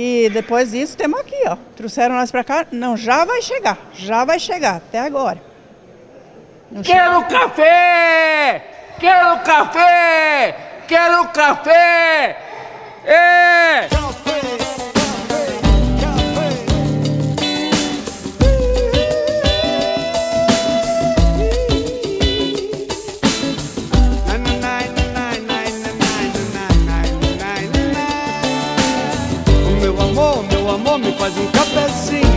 E depois disso temos aqui, ó. Trouxeram nós para cá. Não, já vai chegar. Já vai chegar, até agora. Não Quero café! Quero café! Quero café! É! Faz um cafezinho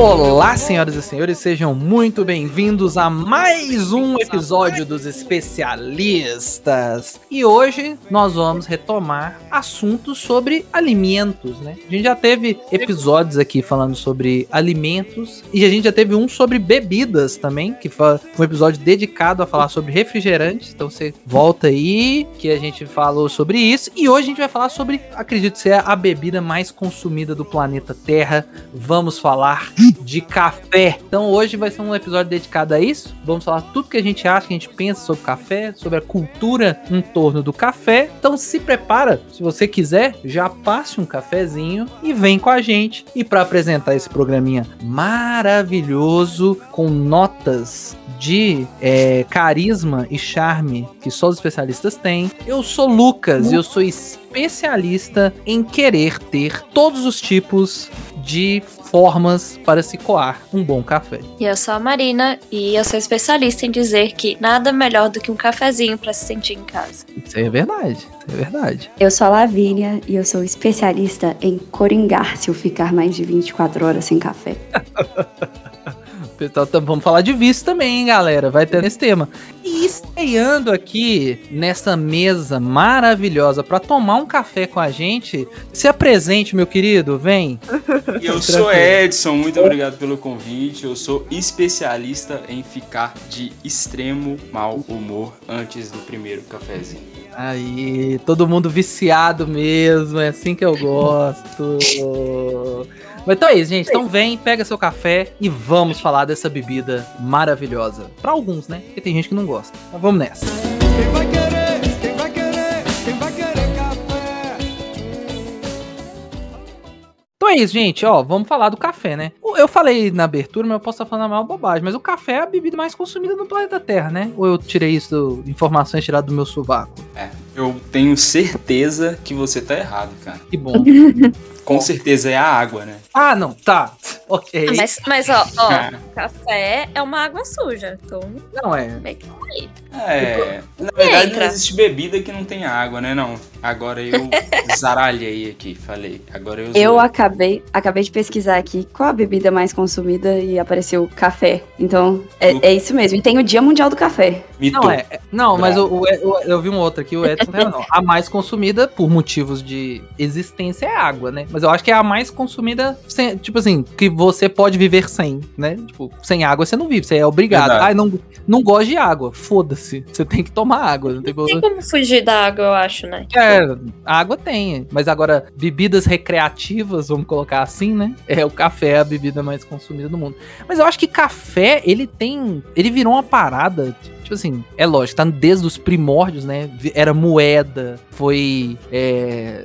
Olá, senhoras e senhores, sejam muito bem-vindos a mais um episódio dos especialistas. E hoje nós vamos retomar assuntos sobre alimentos, né? A gente já teve episódios aqui falando sobre alimentos e a gente já teve um sobre bebidas também, que foi um episódio dedicado a falar sobre refrigerantes. Então você volta aí que a gente falou sobre isso. E hoje a gente vai falar sobre, acredito ser a bebida mais consumida do planeta Terra. Vamos falar de café. Então hoje vai ser um episódio dedicado a isso. Vamos falar tudo que a gente acha, que a gente pensa sobre café, sobre a cultura em torno do café. Então se prepara, se você quiser, já passe um cafezinho e vem com a gente. E para apresentar esse programinha maravilhoso com notas de é, carisma e charme que só os especialistas têm, eu sou Lucas e eu sou especialista em querer ter todos os tipos de formas para se coar um bom café. E eu sou a Marina e eu sou especialista em dizer que nada melhor do que um cafezinho para se sentir em casa. Isso é verdade, isso é verdade. Eu sou a Lavínia e eu sou especialista em coringar se eu ficar mais de 24 horas sem café. Então, vamos falar de vício também, hein, galera. Vai ter nesse tema. E estreando aqui nessa mesa maravilhosa para tomar um café com a gente, se apresente, meu querido, vem. Eu sou Edson, muito obrigado pelo convite. Eu sou especialista em ficar de extremo mau humor antes do primeiro cafezinho. Aí, todo mundo viciado mesmo, é assim que eu gosto. Mas então é isso, gente. Então vem, pega seu café e vamos falar dessa bebida maravilhosa. Para alguns, né? Porque tem gente que não gosta. Mas vamos nessa. Quem vai querer? Quem vai querer? Quem vai querer café? Então é isso, gente. Ó, vamos falar do café, né? Eu falei na abertura, mas eu posso estar falando a maior bobagem. Mas o café é a bebida mais consumida no planeta Terra, né? Ou eu tirei isso, informações tiradas do meu sovaco? É, eu tenho certeza que você tá errado, cara. Que bom. Com certeza é a água, né? Ah, não, tá. Ok. Ah, mas, mas, ó, ó café é uma água suja. Então. Não é. É. Na verdade, não existe bebida que não tenha água, né? Não. Agora eu zaralhei aqui, falei. Agora eu. Eu acabei, acabei de pesquisar aqui qual a bebida mais consumida e apareceu café. Então, é, é isso mesmo. E tem o Dia Mundial do Café. Mitou. Não, é, é, não mas o, o, o, eu vi um outro aqui, o Edson não. A mais consumida, por motivos de existência, é água, né? Mas eu acho que é a mais consumida, sem, tipo assim, que você pode viver sem, né? Tipo, sem água você não vive, você é obrigado. Ah, não, não gosto de água. Foda-se. Você tem que tomar água. Não tem, como... tem como fugir da água, eu acho, né? É, água tem. Mas agora, bebidas recreativas, vamos colocar assim, né? É o café é a bebida mais consumida do mundo. Mas eu acho que café, ele tem. Ele virou uma parada tipo assim, é lógico, tá desde os primórdios, né? Era moeda, foi. É,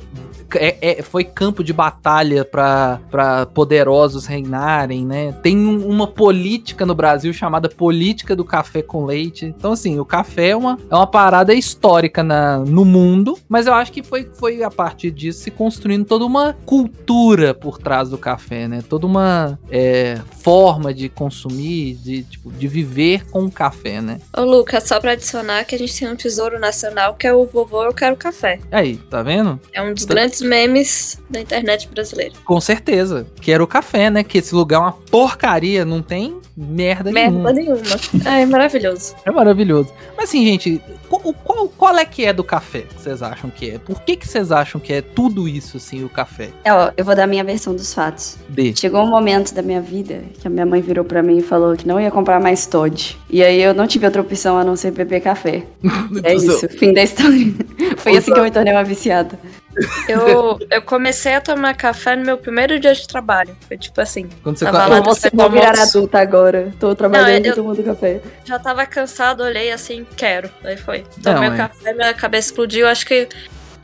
é, é, foi campo de batalha para poderosos reinarem, né? Tem um, uma política no Brasil chamada política do café com leite. Então, assim, o café é uma, é uma parada histórica na, no mundo, mas eu acho que foi, foi a partir disso se construindo toda uma cultura por trás do café, né? Toda uma é, forma de consumir, de, tipo, de viver com o café, né? Lucas, só pra adicionar que a gente tem um tesouro nacional que é o Vovô Eu Quero Café. Aí, tá vendo? É um dos grandes memes da internet brasileira. Com certeza. Que era o café, né? Que esse lugar é uma porcaria, não tem merda, merda nenhuma. nenhuma. É maravilhoso. É maravilhoso. Mas assim, gente, qual, qual, qual, é que é do café que vocês acham que é? Por que que vocês acham que é tudo isso, assim, o café? É, ó, eu vou dar a minha versão dos fatos. De. Chegou um momento da minha vida que a minha mãe virou para mim e falou que não ia comprar mais Todd. E aí eu não tive outra opção a não ser beber café. é isso, fim da história. Foi assim que eu me tornei uma viciada. Eu, eu comecei a tomar café no meu primeiro dia de trabalho. Foi tipo assim. Quando você tava lá você vou virar adulta agora. Tô trabalhando e tomando café. Já tava cansado, olhei assim, quero. Aí foi. Tomei Não, o é. café, minha cabeça explodiu. Acho que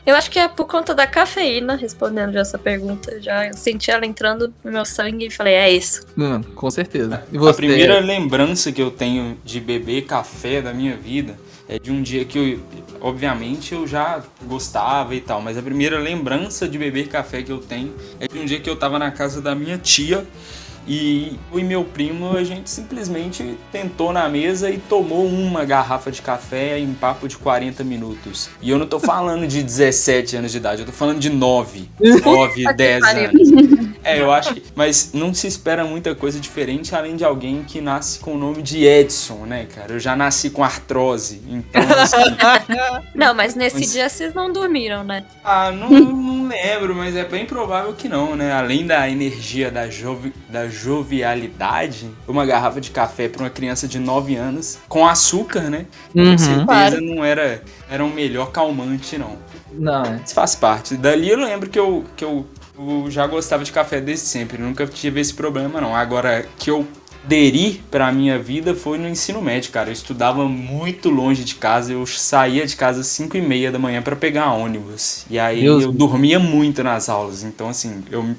Eu acho que é por conta da cafeína, respondendo já essa pergunta. Já eu senti ela entrando no meu sangue e falei, é isso. Hum, com certeza. E A primeira lembrança que eu tenho de beber café da minha vida é de um dia que eu, obviamente, eu já gostava e tal, mas a primeira lembrança de beber café que eu tenho é de um dia que eu tava na casa da minha tia e eu e meu primo a gente simplesmente tentou na mesa e tomou uma garrafa de café em papo de 40 minutos. E eu não tô falando de 17 anos de idade, eu tô falando de 9, 9, 10 pariu. anos. É, eu acho que. Mas não se espera muita coisa diferente além de alguém que nasce com o nome de Edson, né, cara? Eu já nasci com artrose. Então, assim. Não, mas nesse Mas- dia vocês não dormiram, né? ah, não, não lembro, mas é bem provável que não, né? Além da energia da, jovi, da jovialidade, uma garrafa de café para uma criança de 9 anos, com açúcar, né? Uhum. Com certeza Claro. não era, era um melhor calmante, não. Não, é. Isso faz parte. Dali eu lembro que eu, que eu, eu já gostava de café desde sempre, nunca tive esse problema não. Agora que eu aderi pra minha vida foi no ensino médio, cara. Eu estudava muito longe de casa, eu saía de casa às 5 e meia da manhã pra pegar ônibus. E aí Deus eu me- dormia muito nas aulas, então assim, eu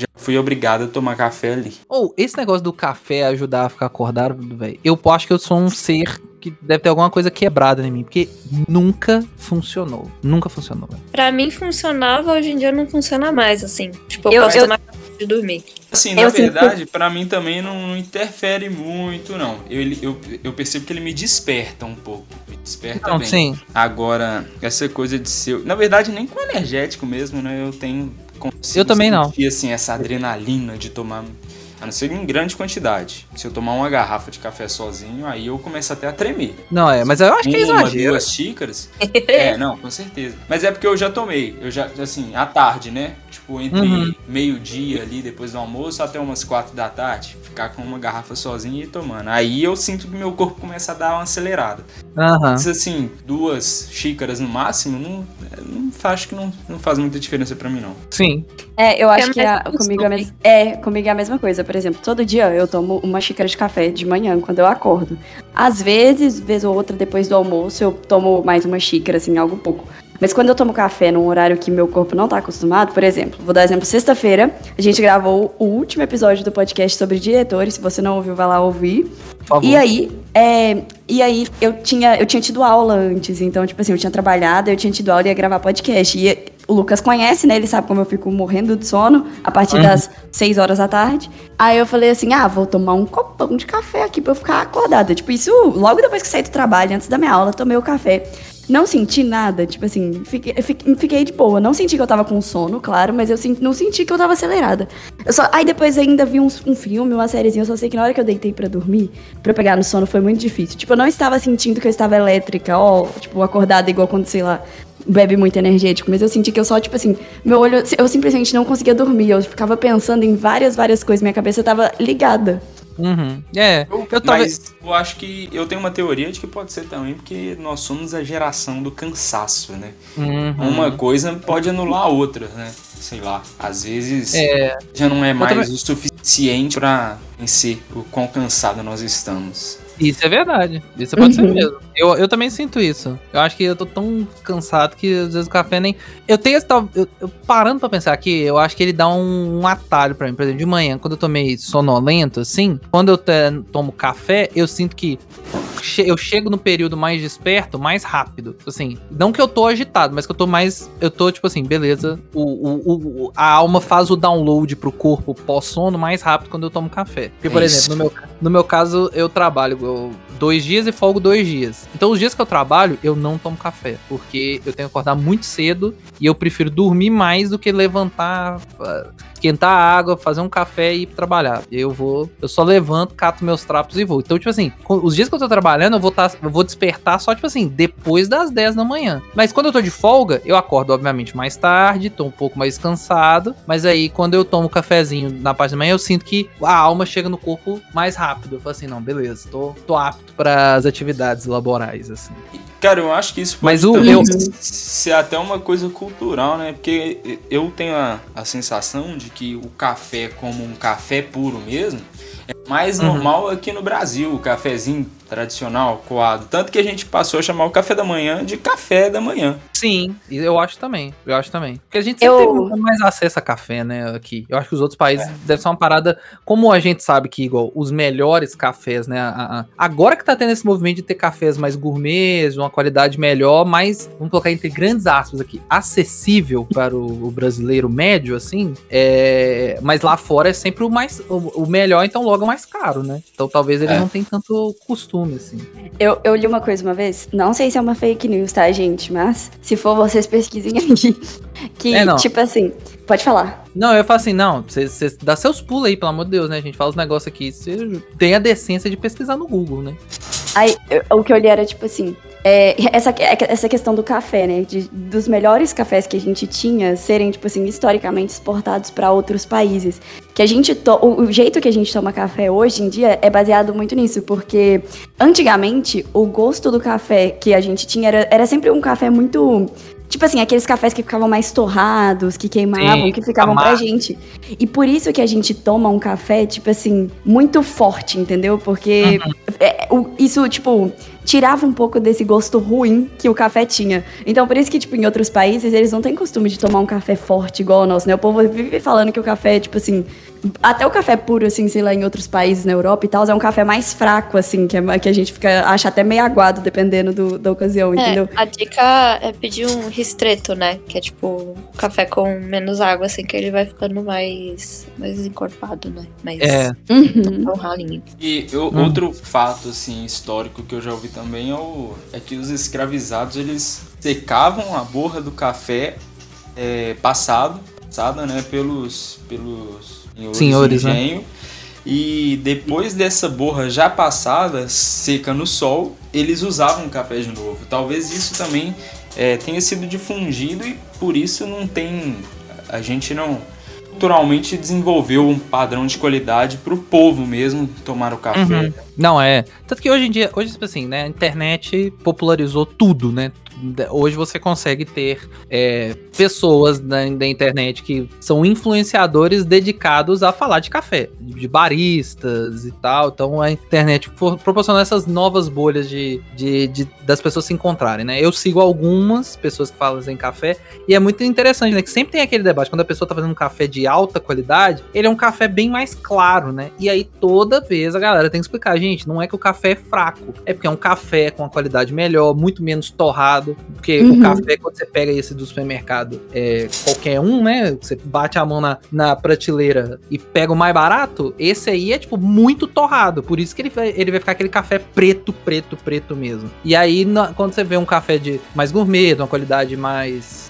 já fui obrigado a tomar café ali. Ou esse negócio do café ajudar a ficar acordado, velho. Eu acho que eu sou um ser que deve ter alguma coisa quebrada em mim, porque nunca funcionou. Nunca funcionou. velho. Pra mim funcionava, hoje em dia não funciona mais, assim. Tipo, eu, Eu- posso eu- tomar café de dormir. Assim, na Eu sinto- verdade, pra mim também não, não interfere muito, não. Eu, eu, eu percebo que ele me desperta um pouco. Me desperta Não, bem. sim. Agora, essa coisa de ser. Na verdade, nem com energético mesmo, né? Eu tenho. Eu também não. sentir, assim, essa adrenalina de tomar. A não ser em grande quantidade. Se eu tomar uma garrafa de café sozinho, aí eu começo até a tremer. Não, é, mas eu acho que é uma, exagero. duas xícaras. é, não, com certeza. Mas é porque eu já tomei. Eu já, assim, à tarde, né? Tipo, entre Uhum. meio-dia ali, depois do almoço, até umas quatro da tarde. Ficar com uma garrafa sozinho e tomando. Aí eu sinto que meu corpo começa a dar uma acelerada. Aham. Mas assim, duas xícaras no máximo, não, não acho que não, não faz muita diferença pra mim, não. Sim. É, eu acho É que a- mais comigo é, a mes- é, comigo é a mesma coisa. Por exemplo, todo dia eu tomo uma xícara de café de manhã, quando eu acordo. Às vezes, vez ou outra, depois do almoço, eu tomo mais uma xícara, assim, algo pouco. Mas quando eu tomo café num horário que meu corpo não tá acostumado, por exemplo, vou dar exemplo, sexta-feira, a gente gravou o último episódio do podcast sobre diretores. Se você não ouviu, vai lá ouvir. E aí, é, e aí eu tinha, eu tinha tido aula antes, então, tipo assim, eu tinha trabalhado, eu tinha tido aula e ia gravar podcast. E o Lucas conhece, né? Ele sabe como eu fico morrendo de sono a partir Uhum. das 6 horas da tarde. Aí eu falei assim: ah, vou tomar um copão de café aqui pra eu ficar acordada. Tipo, isso logo depois que saí do trabalho, antes da minha aula, tomei o café. Não senti nada, tipo assim, fiquei, fiquei- de boa. Não senti que eu tava com sono, claro, mas eu sen- não senti que eu tava acelerada. Eu só, aí depois ainda vi uns- um, filme, uma sériezinha. Eu só sei que na hora que eu deitei pra dormir, eu pegar no sono, foi muito difícil. Tipo, eu não estava sentindo que eu estava elétrica, ó, tipo, acordada igual quando, sei lá, bebe muito energético. Mas eu senti que eu só, tipo assim, meu olho, eu simplesmente não conseguia dormir. Eu ficava pensando em várias, várias coisas. Minha cabeça tava ligada. Uhum. É, eu talvez. Mas eu acho que eu tenho uma teoria de que pode ser também porque nós somos a geração do cansaço, né? Uhum. Uma coisa pode anular a outra, né? Sei lá, às vezes É, já não é mais também- o suficiente pra vencer o quão cansado nós estamos. Isso é verdade. Isso pode ser Uhum. mesmo. Eu, eu também sinto isso. Eu acho que eu tô tão cansado que às vezes o café nem. Eu tenho esse tal. Eu, eu parando pra pensar aqui, eu acho que ele dá um, um atalho pra mim. Por exemplo, de manhã, quando eu tomei sonolento, assim, quando eu te- tomo café, eu sinto que che- eu chego no período mais desperto mais rápido. Assim, não que eu tô agitado, mas que eu tô mais. Eu tô, tipo assim, beleza. O, o, o- a alma faz o download pro corpo pós-sono mais rápido quando eu tomo café. Porque, por É exemplo, no meu, no meu caso, eu trabalho eu- dois dias e folgo dois dias. Então, os dias que eu trabalho, eu não tomo café. Porque eu tenho que acordar muito cedo e eu prefiro dormir mais do que levantar, ah, esquentar a água, fazer um café e ir trabalhar. Eu vou, eu só levanto, cato meus trapos e vou. Então, tipo assim, os dias que eu tô trabalhando, eu vou, tá, eu vou despertar só, tipo assim, depois das 10 da manhã. Mas quando eu tô de folga, eu acordo, obviamente, mais tarde, tô um pouco mais cansado. Mas aí, quando eu tomo cafezinho na parte da manhã, eu sinto que a alma chega no corpo mais rápido. Eu falo assim, não, beleza, tô, tô apto para as atividades laborais, assim. Cara, eu acho que isso pode Mas o- eu- ser até uma coisa cultural, né? Porque eu tenho a, a sensação de que o café, como um café puro mesmo, é mais Uhum. normal aqui no Brasil, o cafezinho tradicional, coado. Tanto que a gente passou a chamar o café da manhã de café da manhã. Sim, eu acho também. Eu acho também. Porque a gente sempre Eu- teve muito mais acesso a café, né, aqui. Eu acho que os outros países deve ser uma parada. Como a gente sabe que, igual, os melhores cafés, né? a- a- agora que tá tendo esse movimento de ter cafés mais gourmets, uma qualidade melhor, mais, vamos colocar entre grandes aspas aqui, acessível para o, o brasileiro médio, assim. É, mas lá fora é sempre o mais. O, o melhor, então logo é o mais caro, né? Então talvez ele É. não tenha tanto costume, assim. Eu, eu li uma coisa uma vez, não sei se é uma fake news, tá, gente? Mas se for, vocês pesquisem aí. Que, É, tipo assim, pode falar. Não, eu falo assim, não, você dá seus pulos aí, pelo amor de Deus, né? A gente fala os negócios aqui, você tem a decência de pesquisar no Google, né? Aí, eu- o que eu li era tipo assim. É, essa, essa questão do café, né? de- dos melhores cafés que a gente tinha serem, tipo assim, historicamente exportados para outros países. Que a gente. To, o, o jeito que a gente toma café hoje em dia é baseado muito nisso, porque antigamente o gosto do café que a gente tinha era, era sempre um café muito. Tipo assim, aqueles cafés que ficavam mais torrados, que queimavam, Sim, que ficavam pra amargo. gente. E por isso que a gente toma um café, tipo assim, muito forte, entendeu? Porque é, o- isso, tipo, tirava um pouco desse gosto ruim que o café tinha. Então, por isso que, tipo, em outros países, eles não têm costume de tomar um café forte igual o nosso, né? O povo vive falando que o café, tipo assim, até o café puro, assim, sei lá, em outros países na Europa e tal, é um café mais fraco, assim, que, é- que a gente fica, acha até meio aguado, dependendo do- da ocasião, entendeu? É, a dica é pedir um ristreto, né? Que é tipo café com menos água, assim, que ele vai ficando mais, mais encorpado, né? Mais É, Uhum. um ralinho. E eu- Hum. outro fato assim histórico que eu já ouvi também é, o, é que os escravizados eles secavam a borra do café é, passado, passada, né, pelos pelos senhores, Senhores, né? engenho. E depois dessa borra já passada, seca no sol, eles usavam café de novo. Talvez isso também é, tenha sido difundido e por isso não tem. A gente não culturalmente desenvolveu um padrão de qualidade para o povo mesmo tomar o café. Uhum. Não, é. Tanto que hoje em dia, hoje, tipo assim, né? A internet popularizou tudo, né? Hoje você consegue ter é, pessoas da, da internet que são influenciadores dedicados a falar de café, de baristas e tal. Então a internet proporciona essas novas bolhas de, de, de- das pessoas se encontrarem, né? Eu sigo algumas pessoas que falam em café e é muito interessante, né? Que sempre tem aquele debate, quando a pessoa tá fazendo um café de alta qualidade, ele é um café bem mais claro, né? E aí toda vez a galera tem que explicar, gente, não é que o café é fraco, é porque é um café com uma qualidade melhor, muito menos torrado, porque Uhum. o café, quando você pega esse do supermercado, é qualquer um, né? Você bate a mão na, na prateleira e pega o mais barato, esse aí é, tipo, muito torrado, por isso que ele vai, ele vai ficar aquele café preto, preto, preto mesmo. E aí, na- quando você vê um café de mais gourmet, de uma qualidade mais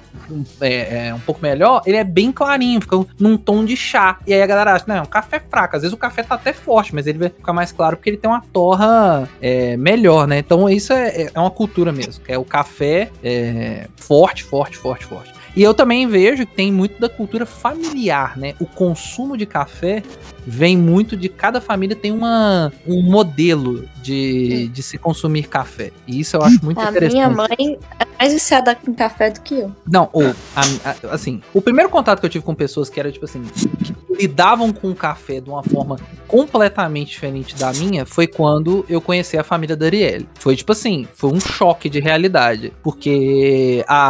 é, é, um pouco melhor, ele é bem clarinho, fica num tom de chá. E aí a galera acha, não, é um café fraco. Às vezes o café tá até forte, mas ele vai ficar mais claro porque ele tem uma torra é, melhor, né? Então isso é, é uma cultura mesmo, que é o café é, forte, forte, forte, forte. E eu também vejo que tem muito da cultura familiar, né? O consumo de café vem muito de cada família tem uma, um modelo de, de se consumir café. E isso eu acho muito A interessante. minha mãe é mais viciada com café do que eu. Não, o, a- a- assim, o primeiro contato que eu tive com pessoas que era tipo assim, que lidavam com o café de uma forma completamente diferente da minha foi quando eu conheci a família da Arielle. Foi tipo assim, foi um choque de realidade, porque a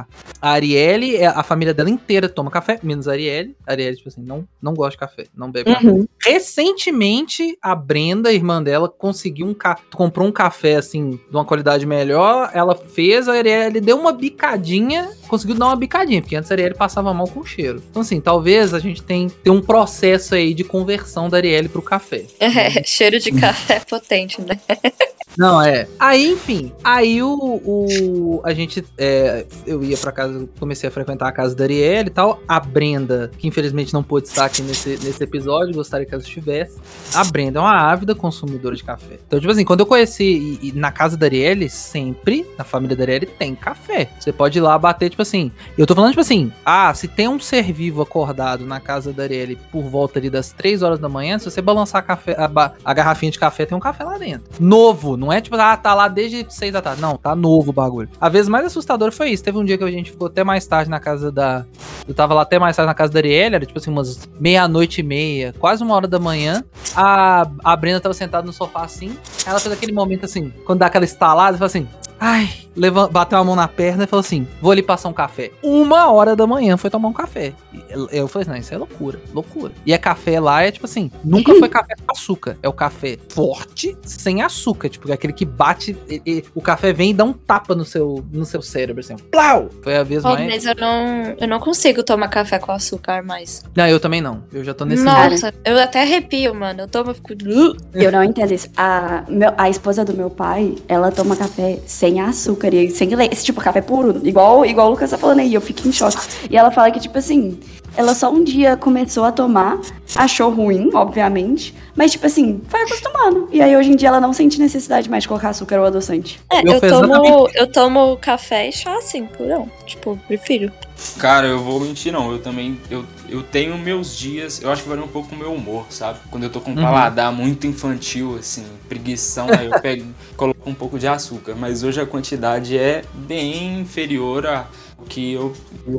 a, a Arielle, é- a família dela inteira toma café, menos a Arielle. A Arielle tipo assim, não não gosta de café, não bebe café. Uhum. Recentemente, a Brenda, irmã dela, conseguiu um ca... comprou um café assim de uma qualidade melhor. Ela fez, a Arielle deu uma bicadinha, conseguiu dar uma bicadinha, porque antes a Arielle passava mal com cheiro. Então, assim, talvez a gente tenha, tenha um processo aí de conversão da Arielle pro café. É, cheiro de café potente, né? Não, é. Aí, enfim, aí o. o a gente. é, eu ia pra casa, comecei a frequentar a casa da Arielle e tal. A Brenda, que infelizmente não pôde estar aqui nesse, nesse episódio, gostaria que ela estivesse. A Brenda é uma ávida consumidora de café. Então, tipo assim, quando eu conheci e, e na casa da Arielle, sempre, na família da Arielle, tem café. Você pode ir lá bater, tipo assim. Eu tô falando, tipo assim, ah, se tem um ser vivo acordado na casa da Arielle por volta ali das 3 horas da manhã, se você balançar café, a, a garrafinha de café, tem um café lá dentro. Novo, Não é tipo, ah, tá lá desde 6 da tarde. Não, tá novo o bagulho. A vez mais assustadora foi isso. Teve um dia que a gente ficou até mais tarde na casa da. Eu tava lá até mais tarde na casa da Arielle, era tipo assim, umas meia-noite e meia, quase uma hora da manhã. A, a Brenda tava sentada no sofá assim. Ela fez aquele momento assim, quando dá aquela estalada, fala assim. Ai, leva, bateu a mão na perna e falou assim: vou ali passar um café. Uma hora da manhã foi tomar um café. Eu, eu falei, não, isso é loucura, loucura. E é café lá, é tipo assim, nunca foi café com açúcar. É o café forte, sem açúcar. Tipo, é aquele que bate. e- e o café vem e dá um tapa no seu, no seu cérebro, assim. Plau! Foi a vez Pô, mais. mas eu não, eu não consigo tomar café com açúcar mais. Não, eu também não. Eu já tô nesse nível. Nossa, eu até arrepio, mano. Eu tomo e fico. Eu não entendo isso. A, meu- a esposa do meu pai, ela toma café sem açúcar e sem leite. Tipo, café puro. Igual, igual o Lucas tá falando aí, eu fico em choque. E ela fala que, tipo assim, ela só um dia começou a tomar, achou ruim, obviamente. Mas, tipo assim, foi acostumando. E aí, hoje em dia, ela não sente necessidade mais de colocar açúcar ou adoçante. É, Eu eu, tomo, eu tomo café e chá assim, purão. Tipo, prefiro. Cara, eu vou mentir não, eu também, eu, eu tenho meus dias, eu acho que varia um pouco o meu humor, sabe? Quando eu tô com um paladar muito infantil, assim, preguição, aí eu pego, coloco um pouco de açúcar, mas hoje a quantidade é bem inferior a o que eu,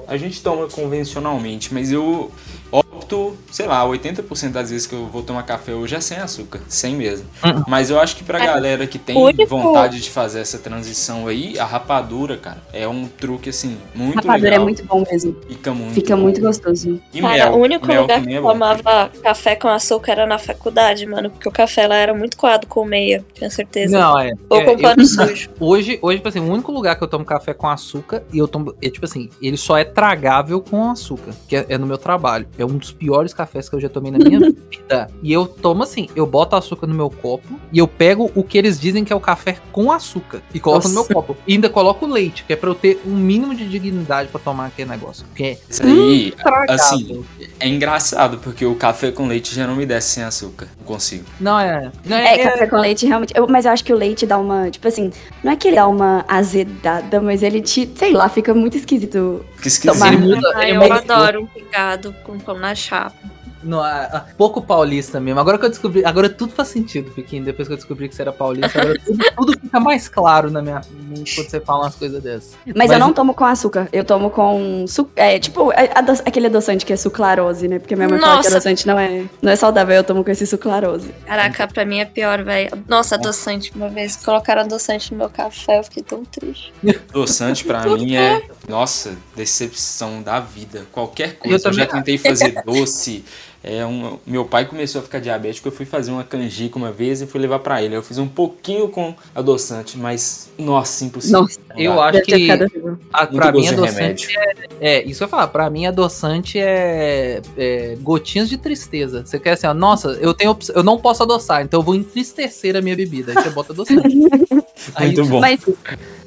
a gente toma convencionalmente, mas eu opto, sei lá, 80% das vezes que eu vou tomar café hoje é sem açúcar, sem mesmo. Mas eu acho que pra É, galera que tem vontade de fazer essa transição aí, a rapadura, cara, é um truque, assim, muito Rapadura legal. é muito bom mesmo. Fica muito Fica bom. muito gostoso. E Cara, mel. o único mel lugar que é eu bom. tomava café com açúcar era na faculdade, mano. Porque o café lá era muito coado com meia, tenho certeza. Não, é. Ou é, com eu- pano sujo. Hoje, hoje, tipo assim, o único lugar que eu tomo café com açúcar e eu tomo. É tipo assim, ele só é tragável com açúcar, que é, é no meu trabalho. É um dos piores cafés que eu já tomei na minha vida. E eu tomo assim, eu boto açúcar no meu copo e eu pego o que eles dizem que é o café com açúcar e coloco no meu Nossa. copo. E ainda coloco leite, que é pra eu ter um mínimo de dignidade pra tomar aquele negócio. Porque é Isso aí, assim, é engraçado, porque o café com leite já não me desce sem açúcar. Não consigo. Não é. Não É, café com leite realmente. eu- mas eu acho que o leite dá uma. Tipo assim, não é que ele dá uma azedada, mas ele te. Sei lá, fica muito esquisito. Que esquisito. Tomar. Ele muda, Ah, ele eu adoro um pingado com pão na chapa. Não, ah, ah, pouco paulista mesmo. Agora que eu descobri. Agora tudo faz sentido, Piquinho. Depois que eu descobri que você era paulista, agora tudo, tudo fica mais claro na minha. Quando você fala umas coisas dessas. Mas, Mas eu não tomo com açúcar. Eu tomo com. Su... É, tipo, é ado- aquele adoçante que é suclarose, né? Porque minha mãe fala que Nossa. adoçante não é, não é saudável. Eu tomo com esse suclarose. Caraca, pra mim é pior, velho. Nossa, adoçante. Uma vez colocaram adoçante no meu café, eu fiquei tão triste. Doçante pra mim é, nossa, decepção da vida. Qualquer Eu coisa. Eu, também já tentei fazer doce. É um, meu pai começou a ficar diabético. Eu fui fazer uma canjica uma vez e fui levar pra ele. Eu fiz um pouquinho com adoçante, mas nossa, impossível. Nossa, Eu acho que. ficado horrível. A, Muito pra mim, adoçante é, é. Isso que eu ia falar. Pra mim, adoçante é, é gotinhas de tristeza. Você quer assim, ó, nossa, eu tenho eu não posso adoçar, então eu vou entristecer a minha bebida. Aí você bota adoçante. Aí, Muito bom. Mas,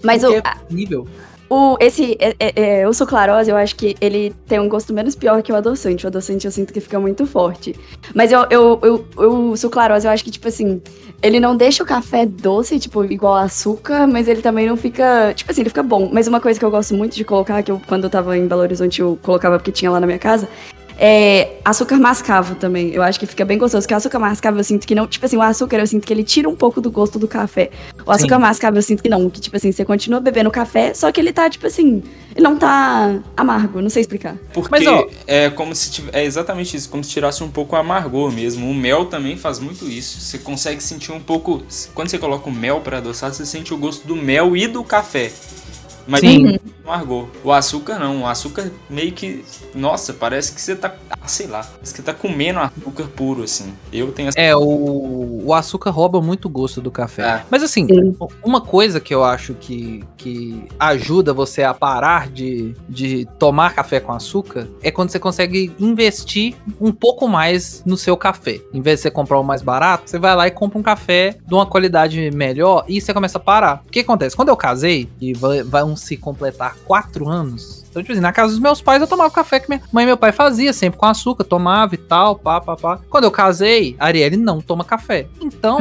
mas o, é nível. O, esse, é, é, é, o suclarose, eu acho que ele tem um gosto menos pior que o adoçante. O adoçante eu sinto que fica muito forte. Mas eu, eu, eu, o suclarose, eu acho que, tipo assim, ele não deixa o café doce, tipo, igual açúcar, mas ele também não fica. Tipo assim, ele fica bom. Mas uma coisa que eu gosto muito de colocar, que eu, quando eu tava em Belo Horizonte, eu colocava porque tinha lá na minha casa. É açúcar mascavo também. Eu acho que fica bem gostoso. Porque o açúcar mascavo eu sinto que não. Tipo assim, o açúcar eu sinto que ele tira um pouco do gosto do café. O açúcar Sim. mascavo eu sinto que não. Que, tipo assim, você continua bebendo café, só que ele tá, tipo assim. Ele não tá amargo, não sei explicar. Porque Mas, ó- é como se tiv- é exatamente isso, como se tirasse um pouco o amargor mesmo. O mel também faz muito isso. Você consegue sentir um pouco, quando você coloca o mel para adoçar, você sente o gosto do mel e do café. Mas Sim. O açúcar não, o açúcar meio que, nossa, parece que você tá, sei lá, parece que tá comendo açúcar puro assim. Eu tenho essa É, o, o açúcar rouba muito o gosto do café. É. Mas assim, Sim. uma coisa que eu acho que, que ajuda você a parar de, de tomar café com açúcar é quando você consegue investir um pouco mais no seu café. Em vez de você comprar o mais barato, você vai lá e compra um café de uma qualidade melhor e você começa a parar. O que acontece? Quando eu casei, e vão se completar quatro anos, Então, tipo assim, na casa dos meus pais eu tomava café que minha mãe e meu pai fazia, sempre com açúcar, tomava e tal, pá, pá, pá. Quando eu casei, a Arielle não toma café. Então,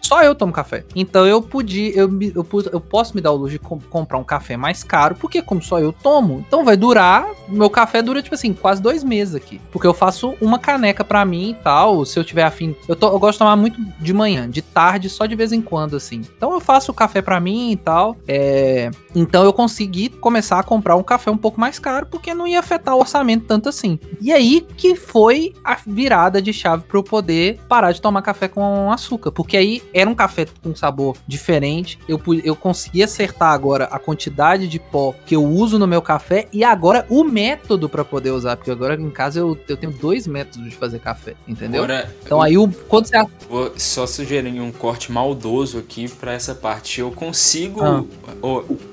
só eu tomo café. Então eu podia, eu, eu, eu posso me dar o luxo de com- comprar um café mais caro, porque como só eu tomo, então vai durar, meu café dura, tipo assim, quase dois meses aqui. Porque eu faço uma caneca pra mim e tal, se eu tiver afim. Eu, to- eu gosto de tomar muito de manhã, de tarde, só de vez em quando, assim. Então eu faço o café pra mim e tal. É, então eu consegui começar a comprar um café um pouco mais caro, porque não ia afetar o orçamento tanto assim. E aí que foi a virada de chave para eu poder parar de tomar café com açúcar, porque aí era um café com sabor diferente. Eu, eu consegui acertar agora a quantidade de pó que eu uso no meu café e agora o método para poder usar, porque agora em casa eu, eu tenho dois métodos de fazer café, entendeu? Agora, então aí o, quando você Vou só sugerir um corte maldoso aqui pra essa parte. Eu consigo, Ah.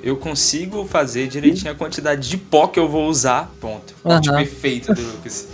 eu consigo fazer direitinho a quantidade de pó que eu vou usar. Ponto. Corte Aham. perfeito do Lucas.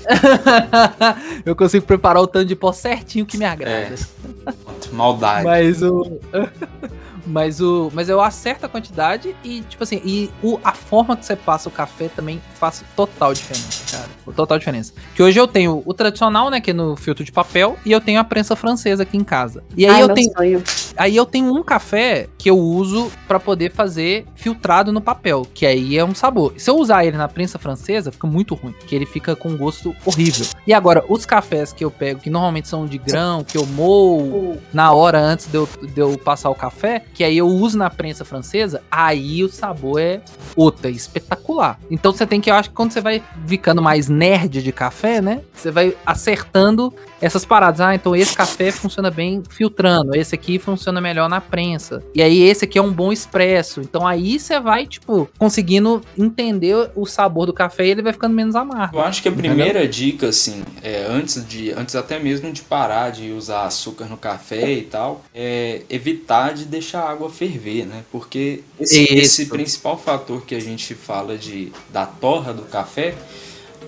eu consigo preparar o tanto de pó certinho que me agrada. É. Ponto. Maldade. Mas o. Mas o. Mas eu acerto a quantidade e, tipo assim, e o, a forma que você passa o café também faz total diferença, cara. Total diferença. Que hoje eu tenho o tradicional, né? Que é no filtro de papel, e eu tenho a prensa francesa aqui em casa. E aí Ai, eu tenho. sonho. Aí eu tenho um café que eu uso pra poder fazer filtrado no papel, que aí é um sabor. Se eu usar ele na prensa francesa, fica muito ruim, que ele fica com um gosto horrível. E agora, os cafés que eu pego, que normalmente são de grão, que eu moo na hora antes de eu, de eu passar o café, que aí eu uso na prensa francesa, aí o sabor é outra, é espetacular. Então você tem que, eu acho que quando você vai ficando mais nerd de café, né? Você vai acertando essas paradas. Ah, então esse café funciona bem filtrando, esse aqui funciona melhor na prensa. E aí esse aqui é um bom expresso. Então aí você vai, tipo, conseguindo entender o sabor do café e ele vai ficando menos amargo. Eu acho que a Entendeu? primeira dica, assim, é, antes de. Antes até mesmo de parar de usar açúcar no café e tal, é evitar de deixar a água ferver, né? Porque esse, esse principal fator que a gente fala de da torra do café,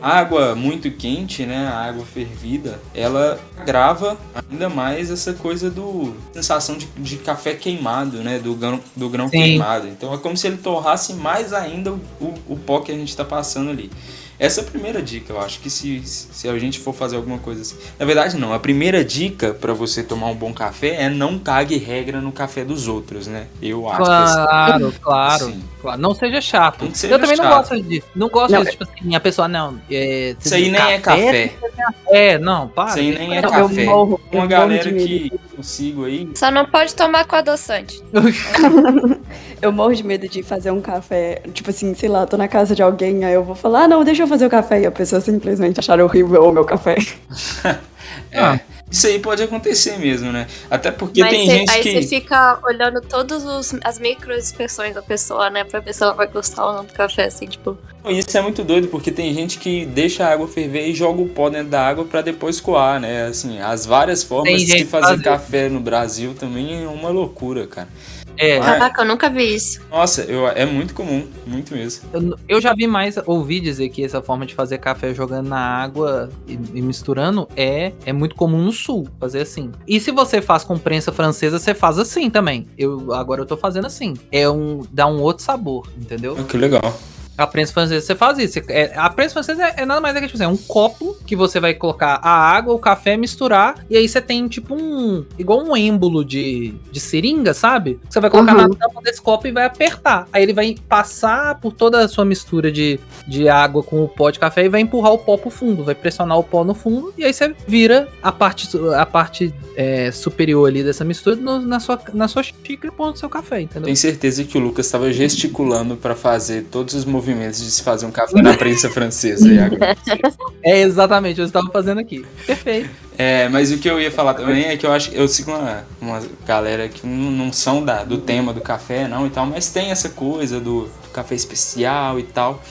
água muito quente, né? A água fervida, ela agrava ainda mais essa coisa do sensação de, de café queimado, né? Do grão, do grão Sim. queimado. Então é como se ele torrasse mais ainda o, o, o pó que a gente está passando ali. Essa é a primeira dica, eu acho que se, se a gente for fazer alguma coisa assim. Na verdade, não. A primeira dica para você tomar um bom café é não cague regra no café dos outros, né? Eu acho que assim, Claro, claro, Sim. claro. Não seja chato. Não seja eu também não chato. gosto disso. Não gosto Não, disso, tipo assim, a pessoa, não. É, Isso aí nem é café. É, não, para. Isso aí nem é Eu café. morro- Uma galera que eu sigo aí. Só não pode tomar com adoçante. Eu morro de medo de fazer um café, tipo assim, sei lá, tô na casa de alguém, aí eu vou falar, ah, não, deixa eu fazer o café, e a pessoa simplesmente achar horrível o meu café. É, Ah. Isso aí pode acontecer mesmo, né? Até porque Mas tem cê- gente aí que. você fica olhando todas os- as microexpressões da pessoa, né? Pra ver se ela vai gostar ou não do café, assim, tipo. Isso é muito doido, porque tem gente que deixa a água ferver e joga o pó dentro da água pra depois coar, né? Assim, as várias formas de fazer faz isso. café no Brasil também é uma loucura, cara. É, Caraca, eu nunca vi isso. Nossa, eu, é muito comum, muito mesmo. eu, eu já vi mais, ouvi dizer que essa forma de fazer café jogando na água e, e misturando é, é muito comum no sul, fazer assim. E se você faz com prensa francesa, você faz assim também. Eu agora eu tô fazendo assim. É um dá um outro sabor, entendeu? Oh, que legal. A prensa francesa você faz isso. É, a prensa francesa é, é nada mais é que tipo assim, é um copo que você vai colocar a água, o café, misturar, e aí você tem tipo um. igual um êmbolo de, de seringa, sabe? Você vai colocar Uhum. na tampa desse copo e vai apertar. Aí ele vai passar por toda a sua mistura de, de água com o pó de café e vai empurrar o pó pro fundo, vai pressionar o pó no fundo, e aí você vira a parte, a parte é, superior ali dessa mistura no- na, sua, na sua xícara e põe no seu café, entendeu? Tenho certeza que o Lucas estava gesticulando pra fazer todos os movimentos de se fazer um café na prensa francesa. Iago. É exatamente, eu estava fazendo aqui. Perfeito. É, mas o que eu ia falar também é que eu acho eu sigo uma, uma galera que não, não são da, do tema do café, não, e tal, mas tem essa coisa do, do café especial e tal.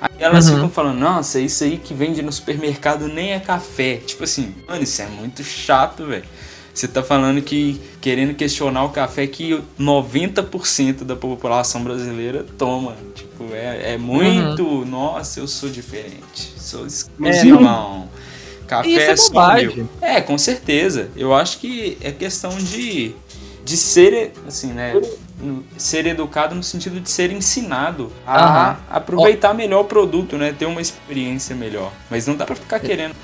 Aí elas Uhum. ficam falando, nossa, isso aí que vende no supermercado nem é café. Tipo assim, mano, isso é muito chato, velho. Você tá falando que querendo questionar o café que 90% da população brasileira toma. Tipo, é, é muito. Uhum. Nossa, eu sou diferente. Sou É, exclusivão. Café Isso é é só meu. É, com certeza. Eu acho que é questão de, de ser, assim, né? No- ser educado no sentido de ser ensinado a Aham. aproveitar melhor o produto, né? Ter uma experiência melhor. Mas não dá pra ficar querendo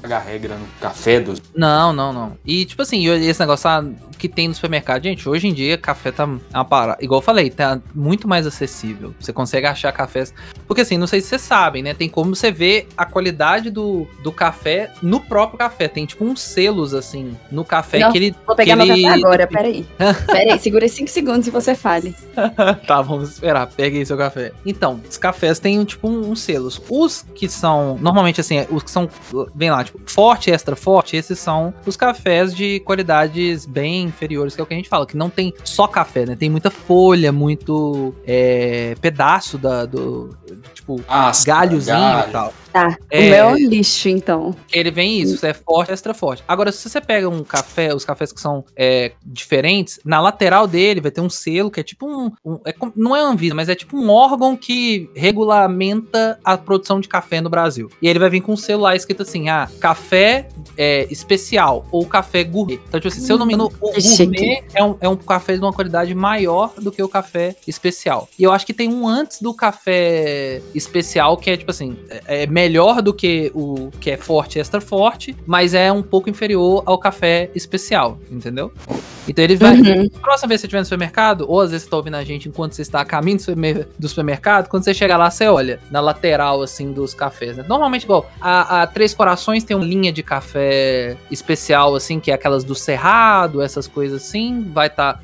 pagar regra no café dos. Não, não, não. E tipo assim, esse negócio ah, que tem no supermercado, gente, hoje em dia café tá uma parada. Igual eu falei, tá muito mais acessível. Você consegue achar cafés. Porque assim, não sei se vocês sabem, né? Tem como você ver a qualidade do, do café no próprio café. Tem tipo uns selos assim no café Não, que ele. Vou pegar meu ele- café agora, peraí. Peraí, segura 5 segundos e você fale. tá, vamos esperar. Pegue aí seu café. Então, os cafés têm, tipo, um- uns selos. Os que são, normalmente, assim, os que são, vem lá, tipo, forte, extra forte, esses são os cafés de qualidades bem inferiores, que é o que a gente fala, que não tem só café, né? Tem muita folha, muito é, pedaço da, do, tipo, Ah, galhozinho galho. e tal. Tá, É. o meu é um lixo, então. Ele vem isso, é forte, extra forte. Agora, se você pega um café, os cafés que são é, diferentes, na lateral dele vai ter um selo que é tipo um. um- é não é Anvisa, mas é tipo um órgão que regulamenta a produção de café no Brasil. E ele vai vir com um selo lá escrito assim: ah, café é, especial ou café gourmet. Então, tipo assim, se eu não me engano, o chique. gourmet é um, é um café de uma qualidade maior do que o café especial. E eu acho que tem um antes do café especial que é tipo assim, é, é melhor do que o que é forte e extra forte, mas é um pouco inferior ao café especial, entendeu? Então ele vai. Uhum. Próxima vez que você estiver no supermercado, ou às vezes você tá ouvindo a gente enquanto você está a caminho do supermer- do supermercado, quando você chegar lá, você olha na lateral, assim, dos cafés, né? Normalmente, igual, a, a Três Corações tem uma linha de café especial, assim, que é aquelas do Cerrado, essas coisas assim, vai estar...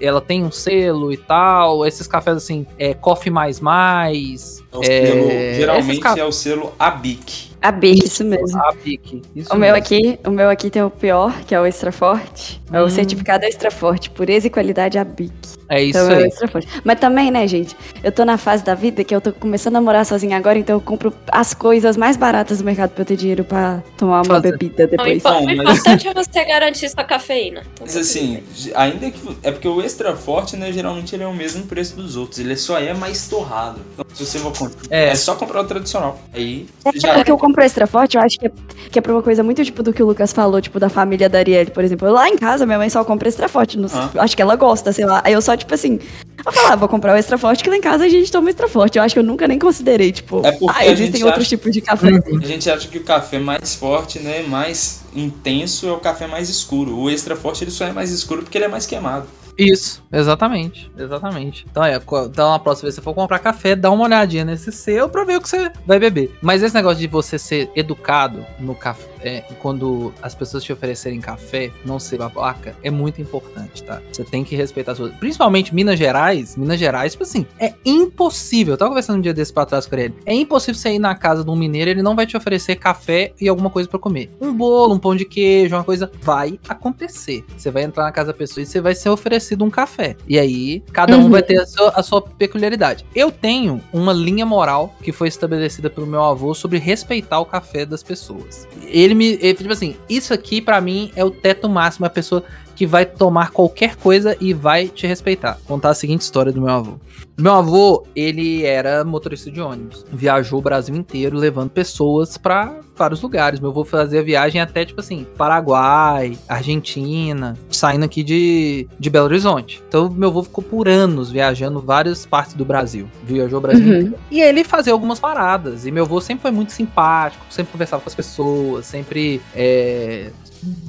ela tem um selo e tal, esses cafés, assim, é Coffee Mais Mais... É esses geralmente é o selo ABIC. A Bic, isso mesmo. A Bic, isso O meu mesmo. aqui, o meu aqui tem o pior, que é o extra forte. É Hum. o certificado extra forte, pureza e qualidade a Bic. É isso Então é o aí. extra forte. Mas também, né, gente? Eu tô na fase da vida que eu tô começando a morar sozinha agora, então eu compro as coisas mais baratas do mercado pra eu ter dinheiro pra tomar uma Fazer. bebida O, depois. o Não, mas- importante é você garantir sua cafeína. Então, Mas assim, ainda que. É porque o extra forte, né? Geralmente ele é o mesmo preço dos outros. Ele só é mais torrado. Então, se você for comprar. É. É. só comprar o tradicional. Aí É já porque eu compro extra forte, eu acho que é, que é pra uma coisa muito tipo do que o Lucas falou, tipo da família da Arielle, por exemplo. Lá em casa, minha mãe só compra extra forte. não Ah. Acho que ela gosta, sei lá. Aí eu só, tipo assim, eu falava, vou comprar o extra forte, que lá em casa a gente toma extra forte. Eu acho que eu nunca nem considerei, tipo, É ah, existem outros acha- tipos de café. A gente acha que o café mais forte, né, mais intenso é o café mais escuro. O extra forte ele só é mais escuro porque ele é mais queimado. Isso, exatamente, exatamente. Então, é, então a próxima vez que você for comprar café, dá uma olhadinha nesse selo pra ver o que você vai beber. Mas esse negócio de você ser educado no café, é, quando as pessoas te oferecerem café, não ser babaca, é muito importante, tá? Você tem que respeitar as coisas. Principalmente Minas Gerais, Minas Gerais, tipo assim, é impossível. Eu tava conversando um dia desse pra trás com ele. É impossível você ir na casa de um mineiro, ele não vai te oferecer café e alguma coisa pra comer. Um bolo, um pão de queijo, uma coisa. Vai acontecer. Você vai entrar na casa da pessoa e você vai ser oferecido um café. E aí, cada um Uhum. vai ter a sua, a sua peculiaridade. Eu tenho uma linha moral que foi estabelecida pelo meu avô sobre respeitar o café das pessoas. Ele me. Ele, tipo assim, isso aqui pra mim é o teto máximo. A pessoa que vai tomar qualquer coisa e vai te respeitar. Contar a seguinte história do meu avô. Meu avô, ele era motorista de ônibus. Viajou o Brasil inteiro levando pessoas pra vários lugares. Meu avô fazia viagem até, tipo assim, Paraguai, Argentina, saindo aqui de, de Belo Horizonte. Então, meu avô ficou por anos viajando várias partes do Brasil. Viajou o Brasil Uhum. inteiro. E ele fazia algumas paradas. E meu avô sempre foi muito simpático, sempre conversava com as pessoas, sempre é,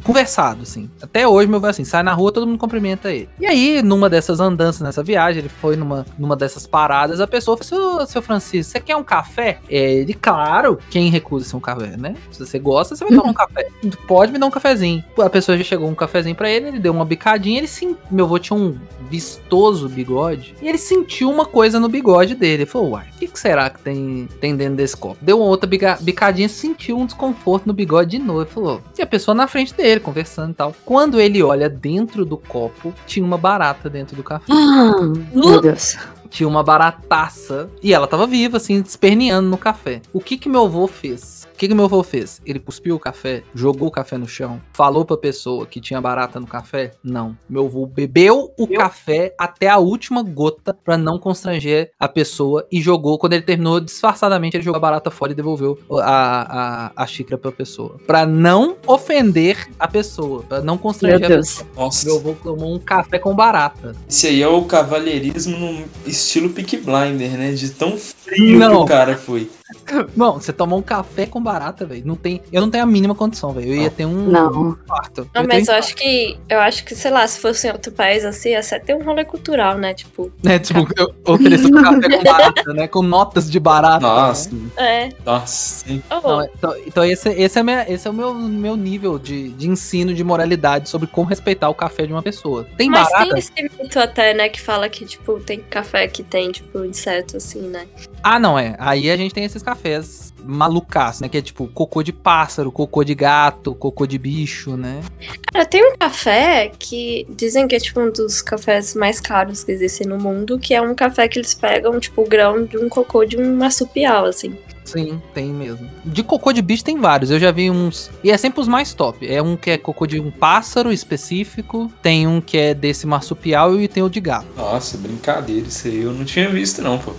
conversado, assim. Até hoje, meu avô é assim, sai na rua, todo mundo cumprimenta ele. E aí, numa dessas andanças, nessa viagem, ele foi numa, numa dessas paradas, a pessoa falou, seu, seu Francisco, você quer um café? É, ele, claro, quem recusa um café, né? Se você gosta, você vai tomar um café. Pode me dar um cafezinho. A pessoa já chegou um cafezinho pra ele, ele deu uma bicadinha, ele sim, meu avô tinha um vistoso bigode, e ele sentiu uma coisa no bigode dele. Ele falou, uai, o que, que será que tem, tem dentro desse copo? Deu uma outra bica- bicadinha, sentiu um desconforto no bigode de novo. Ele falou, e a pessoa na frente dele, conversando e tal. Quando ele olha dentro do copo, tinha uma barata dentro do café. Ah, meu Deus. Tinha uma barataça. E ela tava viva, assim, esperneando no café. O que que meu avô fez? Que, que meu avô fez? Ele cuspiu o café, jogou o café no chão, falou pra pessoa que tinha barata no café? Não. Meu avô bebeu o café até a última gota pra não constranger a pessoa e jogou. Quando ele terminou, disfarçadamente, ele jogou a barata fora e devolveu a, a, a xícara pra pessoa. Pra não ofender a pessoa, pra não constranger Meu a Deus. pessoa. Nossa, Meu avô tomou um café com barata. esse aí é o cavalheirismo no estilo Peak Blinder, né? De tão frio que Não. o cara foi. Bom, você tomou um café com barata, velho. Não tem, eu não tenho a mínima condição, velho. Eu ia ter um Não. quarto. Não, mas eu acho que. Eu acho que, sei lá, se fosse em outro país assim, ia ser até um rolê cultural, né? Tipo. É, tipo, eu ofereço um café com barata, né? Com notas de barata. Nossa, né? É. nossa. sim. Oh, Não, então, então esse, esse, é minha- esse é o meu, meu nível de, de ensino de moralidade sobre como respeitar o café de uma pessoa. Tem mas barata? tem esse mito até, né, que fala que, tipo, tem café que tem, tipo, inseto, assim, né? Ah, não, é. Aí a gente tem esses cafés malucaços, né? Que é tipo cocô de pássaro, cocô de gato, cocô de bicho, né? Cara, tem um café que dizem que é, tipo, um dos cafés mais caros que existem no mundo, que é um café que eles pegam, tipo, o grão de um cocô de um marsupial, assim. Sim, tem mesmo. De cocô de bicho tem vários. Eu já vi uns. E é sempre os mais top. É um que é cocô de um pássaro específico. Tem um que é desse marsupial e tem o de gato. Nossa, brincadeira, isso aí eu não tinha visto não, pô.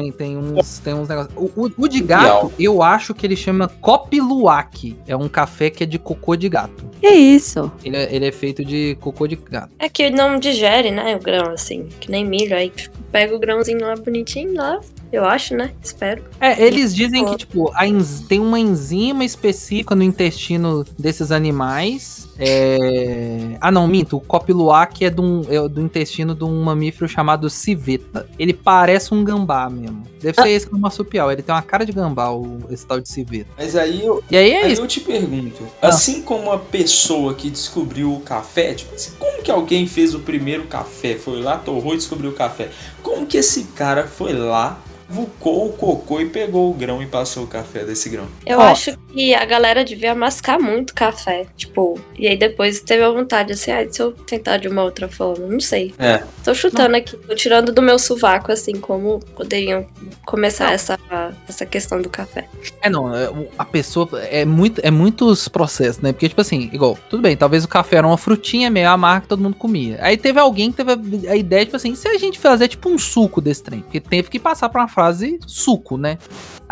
Tem, tem uns, tem uns negócios. O, o- o de gato, eu acho que ele chama Copiluac. É um café que é de cocô de gato. Que isso? Ele é, ele é feito de cocô de gato. É que não digere, né, o grão, assim, que nem milho. Aí, tipo, pega o grãozinho lá bonitinho lá, eu acho, né? Espero. É, eles dizem que, tipo, a tem uma enzima específica no intestino desses animais. É... Ah, não, minto. O Copiluac é do, é do intestino de um mamífero chamado civeta. Ele parece um gambá mesmo. Deve ser esse que é o marsupial. Ele tem uma cara de gambá, o, esse tal de civeta. Mas aí eu, E aí é aí isso. eu te pergunto, Ah. assim como a pessoa que descobriu o café, tipo assim, como que alguém fez o primeiro café? Foi lá, torrou e descobriu o café. Como que esse cara foi lá, vulcou o cocô e pegou o grão e passou o café desse grão? Eu Ó. acho que a galera devia mascar muito café, tipo, e aí depois teve a vontade, assim, ah, se eu tentar de uma outra forma, não sei. É. Tô chutando aqui, tô tirando do meu sovaco, assim, como poderiam começar essa, essa questão do café. É, não, é, a pessoa é muito é muitos processos, né? Porque tipo assim, igual, tudo bem, talvez o café era uma frutinha meio amarga que todo mundo comia. Aí teve alguém que teve a, a ideia tipo assim, e se a gente fazer tipo um suco desse trem, porque teve que passar pra uma frase suco, né?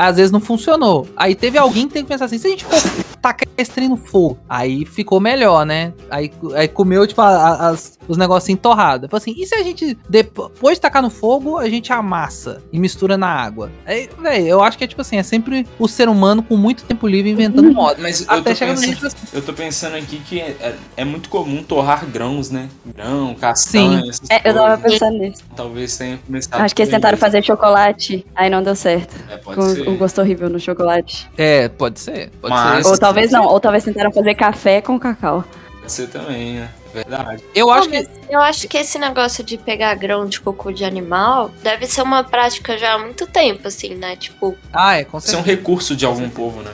Às vezes não funcionou. Aí teve alguém que tem que pensar assim, se a gente for tacar esse trem no fogo, aí ficou melhor, né? Aí, aí comeu tipo a- as- os negocinhos torrados. Falou assim, e se a gente depois de tacar no fogo, a gente amassa e mistura na água? Aí, velho, eu acho que é tipo assim, é sempre o ser humano com muito tempo livre inventando moda. Mas eu Até tô, chegar no pensando, gente assim. eu tô pensando aqui que é, é- é muito comum torrar grãos, né? Grão, castanha, essas É, eu tava pensando nisso. Talvez tenha começado Acho que eles tentaram fazer chocolate, aí não deu certo. É, pode Com ser. O gosto horrível no chocolate. É, pode ser. Pode Mas- ser. Ou talvez não, ou talvez tentaram fazer café com cacau. Pode ser também, né? Verdade. Eu acho que. Eu acho que esse negócio de pegar grão de cocô de animal deve ser uma prática já há muito tempo, assim, né? Tipo, Ah, é, com Isso é um certeza. recurso de algum povo, né?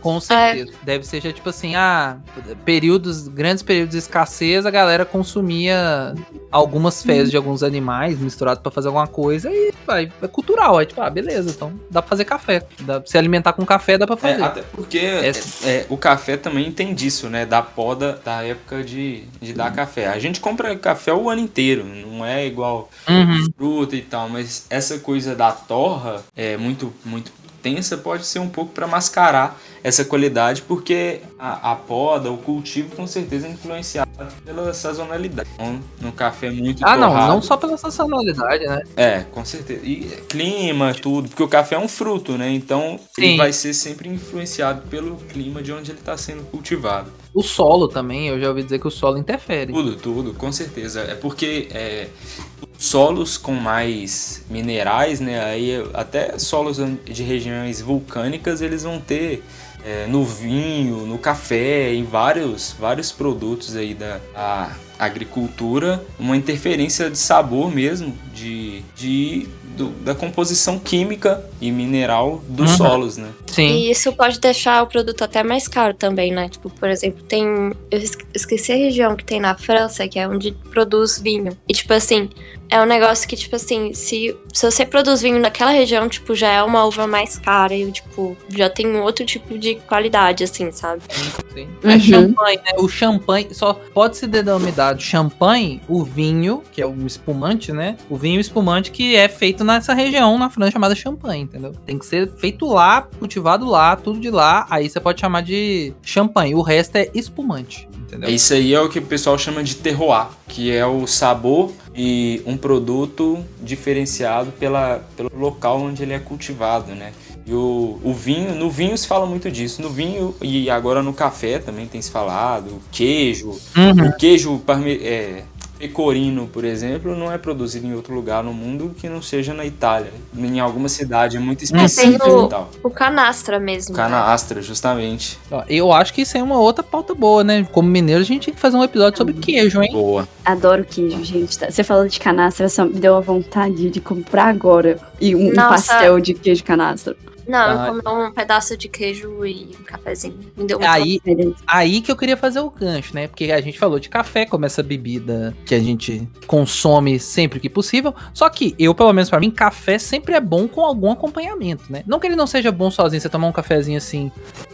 Com certeza. Deve ser já, tipo assim, ah, períodos, grandes períodos de escassez, a galera consumia algumas fezes de alguns animais misturados pra fazer alguma coisa e vai, é cultural. É tipo, ah, beleza, então dá pra fazer café. Dá, se alimentar com café, dá pra É, fazer. até porque é, é, o café também tem disso, né? Da poda da época de, de dar café. A gente compra café o ano inteiro, não é igual Uhum. fruta e tal, mas essa coisa da torra é muito, muito tensa, pode ser um pouco para mascarar essa qualidade, porque a, a poda, o cultivo, com certeza é influenciado pela sazonalidade. Então, no café muito Ah, não, torrado, não só pela sazonalidade, né? É, com certeza. E clima, tudo, porque o café é um fruto, né? Então Sim. ele vai ser sempre influenciado pelo clima de onde ele está sendo cultivado. O solo também, eu já ouvi dizer que o solo interfere. Tudo, tudo, com certeza. É porque é, solos com mais minerais, né? Aí até solos de regiões vulcânicas eles vão ter é, no vinho, no café, em vários, vários produtos aí da, agricultura, uma interferência de sabor mesmo, de, de do- da composição química e mineral dos Uhum. solos, né? Sim. E isso pode deixar o produto até mais caro também, né? Tipo, por exemplo, tem. Eu esque- esqueci a região que tem na França, que é onde produz vinho. E, tipo assim, é um negócio que, tipo assim, se, se você produz vinho naquela região, tipo, já é uma uva mais cara e, tipo, já tem um outro tipo de qualidade, assim, sabe? Sim. Uhum. É champanhe, né? O champanhe só pode se denominar de champanhe o vinho, que é um espumante, né? O vinho espumante que é feito nessa região na França chamada champanhe, entendeu? Tem que ser feito lá, cultivado lá, tudo de lá. Aí você pode chamar de champanhe. O resto é espumante, entendeu? Isso aí é o que o pessoal chama de terroir, que é o sabor e um produto diferenciado pela, pelo local onde ele é cultivado, né? E o, o vinho, no vinho se fala muito disso. No vinho e agora no café também tem se falado. O queijo, Uhum. o queijo parme, é, pecorino, por exemplo, não é produzido em outro lugar no mundo que não seja na Itália. Em alguma cidade muito específica Tem o- e tal. O canastra mesmo. né? Canastra, justamente. Eu acho que isso é uma outra pauta boa, né? Como mineiro, a gente tinha que fazer um episódio sobre queijo, hein? Boa. Adoro queijo, gente. Tá- Você falou de canastra, só me deu a vontade de comprar agora. E um, um Nossa. pastel de queijo canastra. Não, Ah. eu comi um pedaço de queijo e um cafezinho. Me deu muito Aí, aí que eu queria fazer o gancho, né? Porque a gente falou de café como essa bebida que a gente consome sempre que possível. Só que eu, pelo menos pra mim, café sempre é bom com algum acompanhamento, né? Não que ele não seja bom sozinho, você tomar um cafezinho assim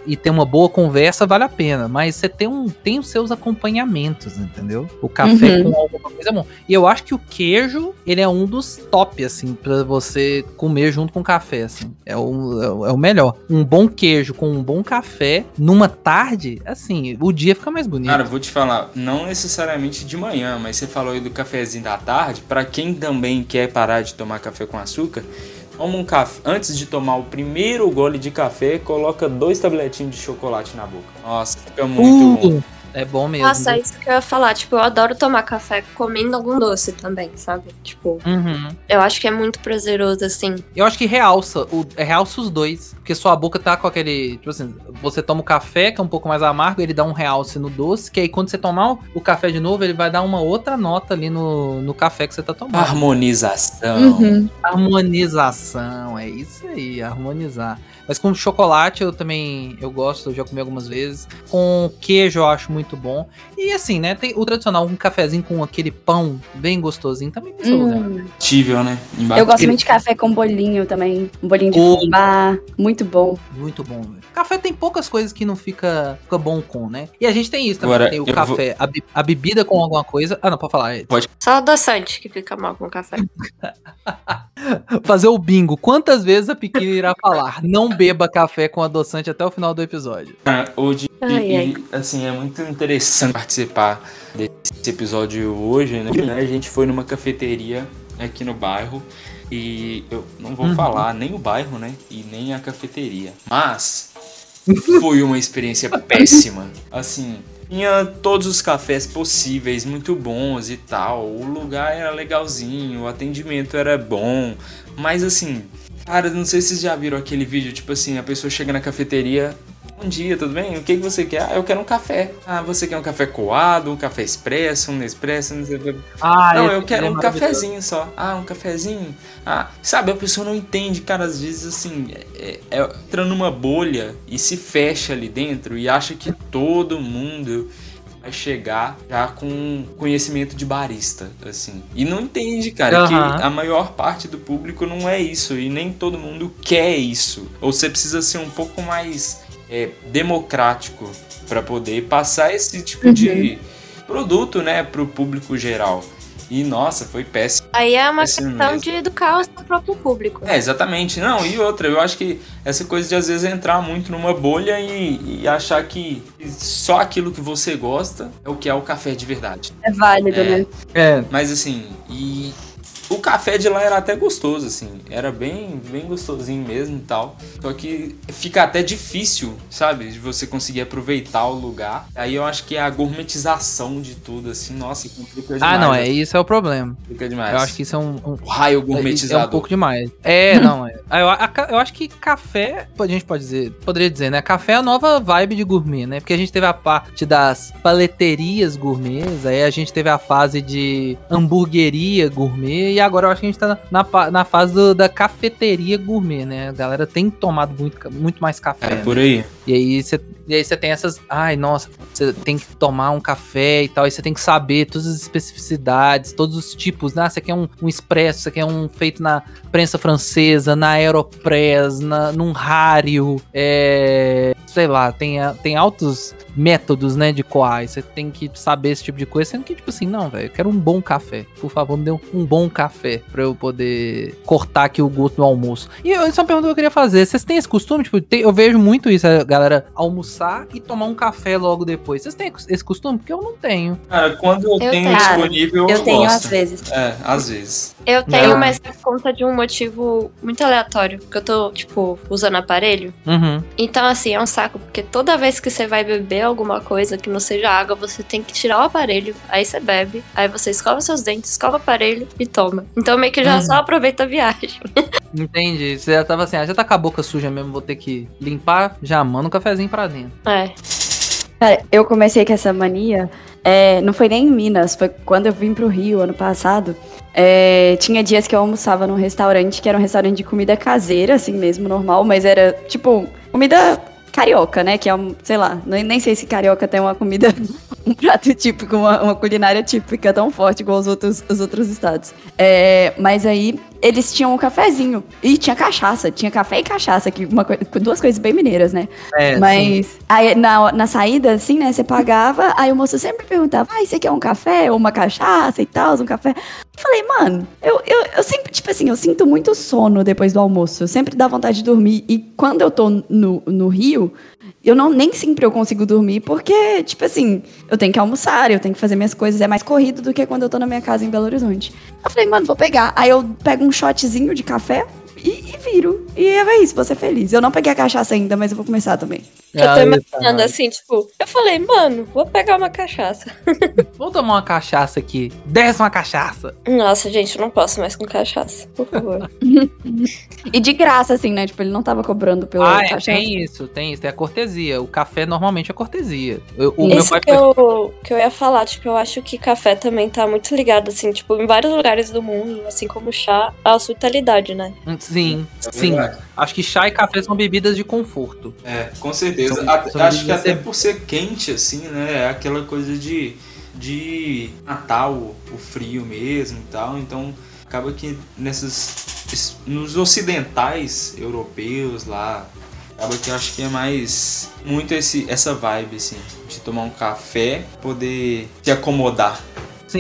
e ter uma boa conversa vale a pena, mas você tem um tem os seus acompanhamentos, entendeu? O café Uhum. com alguma coisa é bom. E eu acho que o queijo, ele é um dos top assim pra você comer junto com café, assim. É o, é o- melhor. Um bom queijo com um bom café numa tarde, assim, o dia fica mais bonito. Cara, vou te falar, não necessariamente de manhã, mas você falou aí do cafezinho da tarde. Pra quem também quer parar de tomar café com açúcar, toma um café. Antes de tomar o primeiro gole de café, coloca dois tabletinhos de chocolate na boca. Nossa, fica muito bom. É bom mesmo. Nossa, é isso que eu ia falar. Tipo, eu adoro tomar café comendo algum doce também, sabe? Tipo, Uhum. eu acho que é muito prazeroso, assim. Eu acho que realça, o, é, realça os dois. Porque sua boca tá com aquele. Tipo assim, você toma o café, que é um pouco mais amargo, ele dá um realce no doce, que aí quando você tomar o- o café de novo, ele vai dar uma outra nota ali no, no café que você tá tomando. Harmonização. Uhum. Harmonização, é isso aí, harmonizar. Mas com chocolate eu também eu gosto, eu já comi algumas vezes. Com queijo eu acho muito bom. E assim, né, tem o tradicional, um cafezinho com aquele pão bem gostosinho também tem seu lugar. Hum. Tível, né? Embaixo. Eu gosto muito de café com bolinho também. Um bolinho de fubá. Muito bom. Muito bom, velho. Café tem poucas coisas que não fica, fica bom com, né? E a gente tem isso também. Agora, tem o café, a, be- a bebida com alguma coisa. Ah, não, pode falar. Ed. Só adoçante que fica mal com café. Fazer o bingo. Quantas vezes a Pequena irá falar? Não beba café com adoçante até o final do episódio. Cara, hoje, Ai, e, ai. assim, é muito interessante participar desse episódio hoje, né? A gente foi numa cafeteria aqui no bairro e eu não vou Uhum. falar nem o bairro, né? E nem a cafeteria. Mas foi uma experiência péssima. Assim, tinha todos os cafés possíveis, muito bons e tal. O lugar era legalzinho, o atendimento era bom. Mas assim, cara, não sei se vocês já viram aquele vídeo, tipo assim, a pessoa chega na cafeteria. Bom dia, tudo bem? O que, que você quer? Ah, eu quero um café. Ah, você quer um café coado, um café expresso, um Nespresso, não sei o que. Ah, Não, eu quero é um cafezinho só. Ah, um cafezinho? Ah, sabe, a pessoa não entende, cara, às vezes assim, é, é, entra numa bolha e se fecha ali dentro e acha que todo mundo vai chegar já com conhecimento de barista, assim. E não entende, cara, Aham. que a maior parte do público não é isso e nem todo mundo quer isso. Ou você precisa ser um pouco mais é, democrático para poder passar esse tipo de produto, né, pro público geral. E nossa, foi péssimo. Aí é uma Péssimo questão mesmo. de educar o seu próprio público. É, exatamente. Não, e outra, eu acho que essa coisa de às vezes entrar muito numa bolha e, e achar que só aquilo que você gosta é o que é o café de verdade. É válido, É. né? É, Mas assim, e o café de lá era até gostoso, assim. Era bem, bem gostosinho mesmo e tal. Só que fica até difícil, sabe? De você conseguir aproveitar o lugar. Aí eu acho que é a gourmetização de tudo, assim. Nossa, complica demais. ah, não, é né? isso é o problema. Complica demais. Eu acho que isso é um, um- O raio É gourmetizador. um pouco demais. É, não. É. Eu, a- eu acho que café, a gente pode dizer, poderia dizer, né? Café é a nova vibe de gourmet, né? Porque a gente teve a parte das paleterias gourmets, aí a gente teve a fase de hamburgueria gourmet e agora eu acho que a gente tá na, na fase do- da cafeteria gourmet, né? A galera tem tomado muito, muito mais café. É né? por aí. E aí você aí você tem essas. Ai, nossa, você tem que tomar um café e tal. E você tem que saber todas as especificidades, todos os tipos. Né? Você quer um, um expresso, você quer um feito na prensa francesa, na Aeropress, na, num rário. É, sei lá, tem, tem altos métodos, né, de coar. Você tem que saber esse tipo de coisa. Sendo que, tipo assim, não, velho, eu quero um bom café. Por favor, me dê um, um bom café pra eu poder cortar aqui o gosto do almoço. E eu- essa é uma pergunta que eu queria fazer. Vocês têm esse costume? Tipo, tem- eu vejo muito isso, a galera almoçar e tomar um café logo depois. Vocês têm esse costume? Porque eu não tenho. Cara, quando eu, Eu tenho tenho. disponível, eu, Eu tenho gosto. às vezes. É, às vezes. Eu tenho, Não. mas por conta de um motivo muito aleatório. Porque eu tô, tipo, usando aparelho. Uhum. Então, assim, é um saco. Porque toda vez que você vai beber alguma coisa que não seja água, você tem que tirar o aparelho. Aí você bebe. Aí você escova seus dentes, escova o aparelho e toma. Então, meio que já Uhum. só aproveita a viagem. Entendi. Você já tava assim, ah, já tá com a boca suja mesmo, vou ter que limpar, já manda um cafezinho pra dentro. É. Cara, eu comecei com essa mania, é, não foi nem em Minas, foi quando eu vim pro Rio ano passado. É, tinha dias que eu almoçava num restaurante, que era um restaurante de comida caseira, assim mesmo, normal, mas era tipo comida carioca, né? Que é um, sei lá, nem, nem sei se carioca tem uma comida, um prato típico, uma, uma culinária típica tão forte igual os outros, os outros estados. É, mas aí eles tinham um cafezinho e tinha cachaça, tinha café e cachaça, que uma duas coisas bem mineiras, né? É, Mas aí, na, na saída, assim, né, você pagava, aí o moço sempre perguntava, ah, você quer um café ou uma cachaça e tal, um café? Eu falei, mano, eu, eu, eu sempre, tipo assim, eu sinto muito sono depois do almoço, eu sempre dá vontade de dormir, e quando eu tô no, no Rio, eu não, nem sempre eu consigo dormir, porque, tipo assim, eu tenho que almoçar, eu tenho que fazer minhas coisas, é mais corrido do que quando eu tô na minha casa em Belo Horizonte. Eu falei, mano, vou pegar, aí eu pego um shotzinho de café, e, e viro. E é isso, vou ser feliz. Eu não peguei a cachaça ainda, mas eu vou começar também. Eu tô Ah, imaginando assim, tipo, eu falei, mano, vou pegar uma cachaça. Vou tomar uma cachaça aqui. Desce uma cachaça. Nossa, gente, eu não posso mais com cachaça, por favor. E de graça, assim, né? Tipo, ele não tava cobrando pelo Ah, é, cachaça. tem isso, tem isso. Tem a cortesia. O café normalmente é cortesia. Eu- o meu Isso pai que eu, que eu ia falar, tipo, eu acho que café também tá muito ligado, assim, tipo, em vários lugares do mundo, assim como chá, a hospitalidade, né? Sim, É sim. Acho que chá e café são bebidas de conforto. É, com certeza. São- são acho que até sempre- por ser quente, assim, né? É aquela coisa de, de matar o, frio mesmo e tal. Então, acaba que nessas. es- Nos ocidentais europeus lá. Acaba que eu acho que é mais. Muito esse, essa vibe, assim. De tomar um café, poder se acomodar.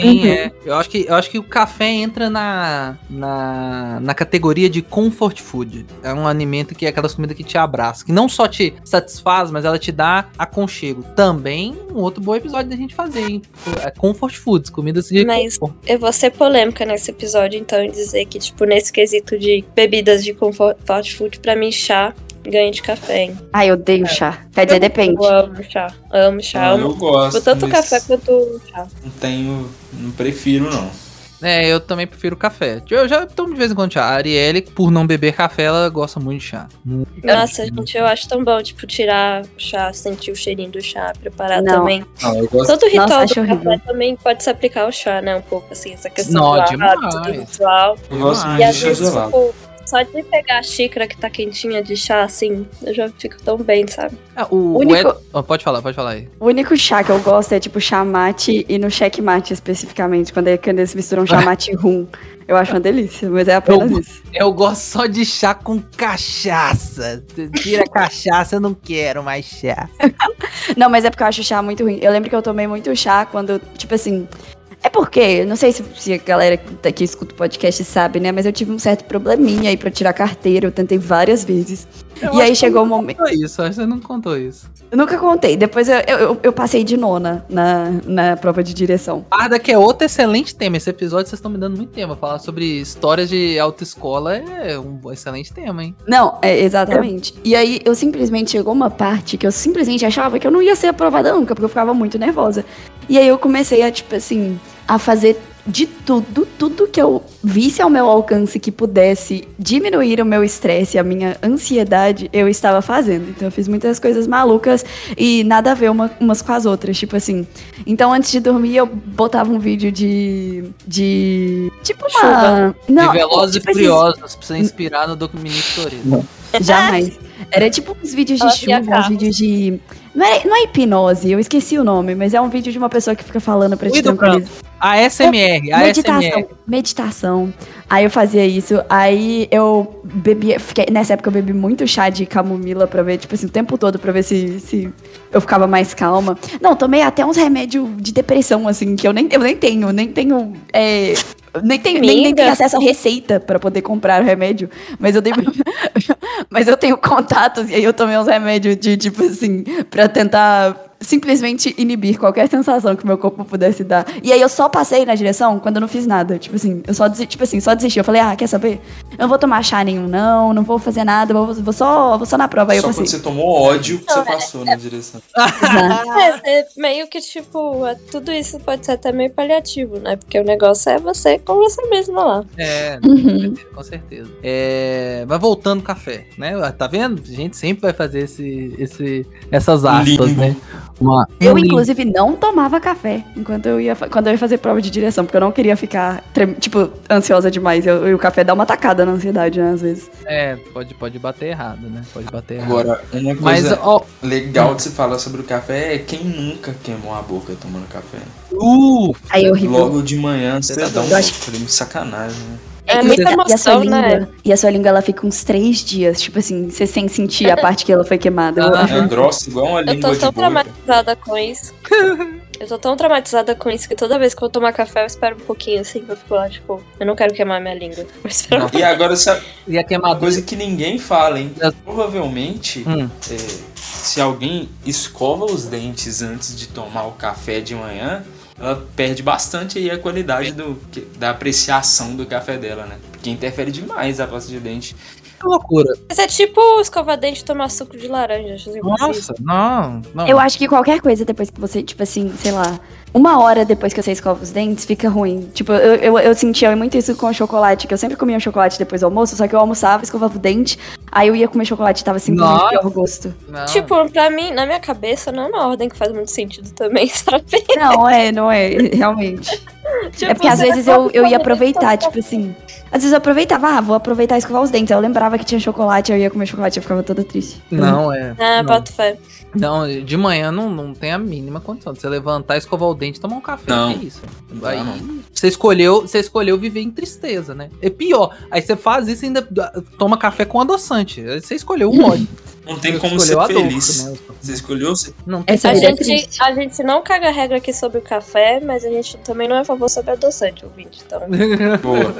Sim, Uhum. é. Eu acho, que, eu acho que o café entra na, na, na categoria de comfort food. É um alimento que é aquelas comidas que te abraçam. Que não só te satisfaz, mas ela te dá aconchego. Também um outro bom episódio da gente fazer, hein? É comfort foods, comidas de Mas- conforto. Eu vou ser polêmica nesse episódio, então, e dizer que, tipo, nesse quesito de bebidas de comfort food, pra mim, chá ganha de café, hein? Ai, eu odeio chá. Quer dizer, depende. Eu amo chá. Amo chá. Ah, amo eu gosto. tanto café quanto chá. Não tenho. Não prefiro, não. É, eu também prefiro café. Eu já tomo de vez em quando chá. A Arielle, por não beber café, ela gosta muito de chá. Nossa, gente, eu acho tão bom, tipo, tirar o chá, sentir o cheirinho do chá, preparar Não. também. Não, eu gosto. Todo o ritual Nossa, do café horrível. também pode se aplicar ao chá, né? Um pouco, assim, essa questão Não, do hábito, do ritual. Eu gosto Ah, muito E de chá vezes, gelado. tipo, só de pegar a xícara que tá quentinha de chá, assim, eu já fico tão bem, sabe? Ah, o, o Único- Ed- Oh, pode falar, pode falar aí. O único chá que eu gosto é tipo chá mate e no checkmate especificamente, quando, é, quando eles misturam chá mate e rum. Eu acho uma delícia, mas é apenas Eu- isso. Eu gosto só de chá com cachaça. Tira cachaça, eu não quero mais chá. Não, mas é porque eu acho chá muito ruim. Eu lembro que eu tomei muito chá quando, tipo assim. É porque, não sei se, se a galera que aqui escuta o podcast sabe, né? Mas eu tive um certo probleminha aí pra tirar carteira. Eu tentei várias vezes. Eu e aí que chegou o não momento. isso, acho que você não contou isso. Eu nunca contei. Depois eu, eu, eu- eu passei de nona na, na prova de direção. Parda que é outro excelente tema. Esse episódio vocês estão me dando muito tema. Falar sobre histórias de autoescola é um excelente tema, hein? Não, é, exatamente. E aí eu simplesmente chegou uma parte que eu simplesmente achava que eu não ia ser aprovada nunca, porque eu ficava muito nervosa. E aí eu comecei a, tipo assim, a fazer de tudo, tudo que eu visse ao meu alcance que pudesse diminuir o meu estresse, a minha ansiedade, eu estava fazendo. Então eu fiz muitas coisas malucas e nada a ver uma- umas com as outras, tipo assim. Então antes de dormir eu botava um vídeo de de tipo uma Chuva. não, de Velozes tipo e Furiosos, pra você inspirar no Toretto. Jamais. Era tipo uns vídeos de Ela chuva, uns vídeos de. Não é, não é hipnose, eu esqueci o nome, mas é um vídeo de uma pessoa que fica falando pra te tranquilizar. ASMR, Meditação, ASMR. meditação. Aí eu fazia isso, aí eu bebia, fiquei, nessa época eu bebi muito chá de camomila pra ver, tipo assim, o tempo todo pra ver se, se eu ficava mais calma. Não, tomei até uns remédios de depressão, assim, que eu nem, eu nem tenho, nem tenho, é, nem tenho, nem, nem tenho acesso à receita pra poder comprar o remédio, mas eu dei, mas eu tenho contatos e aí eu tomei uns remédios de, tipo assim, pra tentar simplesmente inibir qualquer sensação que o meu corpo pudesse dar. E aí eu só passei na direção quando eu não fiz nada. Tipo assim, eu só desisti, tipo assim, só desisti. Eu falei, ah, quer saber? Eu não vou tomar chá nenhum, não, não vou fazer nada, vou, vou só, vou só na prova. Aí eu Só quando passei. você tomou ódio que você passou na direção. Exato. É, é meio que, tipo, é- tudo isso pode ser até meio paliativo, né? Porque o negócio é você com você mesma lá. É, Uhum. com certeza. É, mas voltando café, né? Tá vendo? A gente sempre vai fazer esse, esse, essas aspas, Limbo. né? Uma, Eu, inclusive, não tomava café enquanto eu ia, quando eu ia fazer prova de direção, porque eu não queria ficar, trem- tipo, ansiosa demais. Eu- E o café dá uma tacada na ansiedade, né, às vezes. É, pode, pode bater errado, né? Pode bater errado. Agora, uma mas, coisa ó, legal de se falar sobre o café é quem nunca queimou a boca tomando café. uh, Aí é horrível. Logo de manhã, Você você tá dá um acho- sacanagem, né? É E muita a- e a sua emoção, língua, né? E a sua língua, ela fica uns três dias, tipo assim, você sem sentir a parte que ela foi queimada. Eu Ah, É grossa, igual uma Eu língua tô de tão traumatizada com isso. Eu tô tão traumatizada com isso que toda vez que eu tomar café eu espero um pouquinho assim, eu fico lá, tipo, eu não quero queimar minha língua. Eu espero E agora, sabe, e a uma queimadura. coisa que ninguém fala, hein? É. Provavelmente, Hum. é, se alguém escova os dentes antes de tomar o café de manhã, ela perde bastante aí a qualidade do, que- da apreciação do café dela, né? Porque interfere demais a pasta de dente. Que loucura. Mas é tipo escovar dente e tomar suco de laranja. preciso. Nossa, não, não. Eu acho que qualquer coisa depois que você, tipo assim, sei lá, uma hora depois que você escova os dentes, fica ruim. Tipo, eu, eu, eu sentia muito isso com o chocolate, que eu sempre comia chocolate depois do almoço, só que eu almoçava, escovava o dente, aí eu ia comer chocolate e tava simplesmente Nossa. pior gosto. Não. Tipo, pra mim, na minha cabeça, não é uma ordem que faz muito sentido também, sabe? Não, é, não é, realmente. Tipo, é porque às você vezes eu, eu ia aproveitar, tipo assim. Às vezes eu aproveitava, ah, vou aproveitar e escovar os dentes. Aí eu lembrava que tinha chocolate, eu ia comer chocolate e eu ficava toda triste. Não, é. Ah, boto fé. Não, de manhã não, não tem a mínima condição de você levantar, escovar o dente e tomar um café. Não. Que isso? Aí, não. você escolheu, você escolheu viver em tristeza, né? É pior. Aí você faz isso e ainda ah, toma café com adoçante. Aí Você escolheu o ódio. Não tem como ser dor, feliz. né? Você escolheu ser Não tem A gente, a gente não caga regra aqui sobre o café, mas a gente também não é a favor sobre adoçante, ouvinte. Então, boa.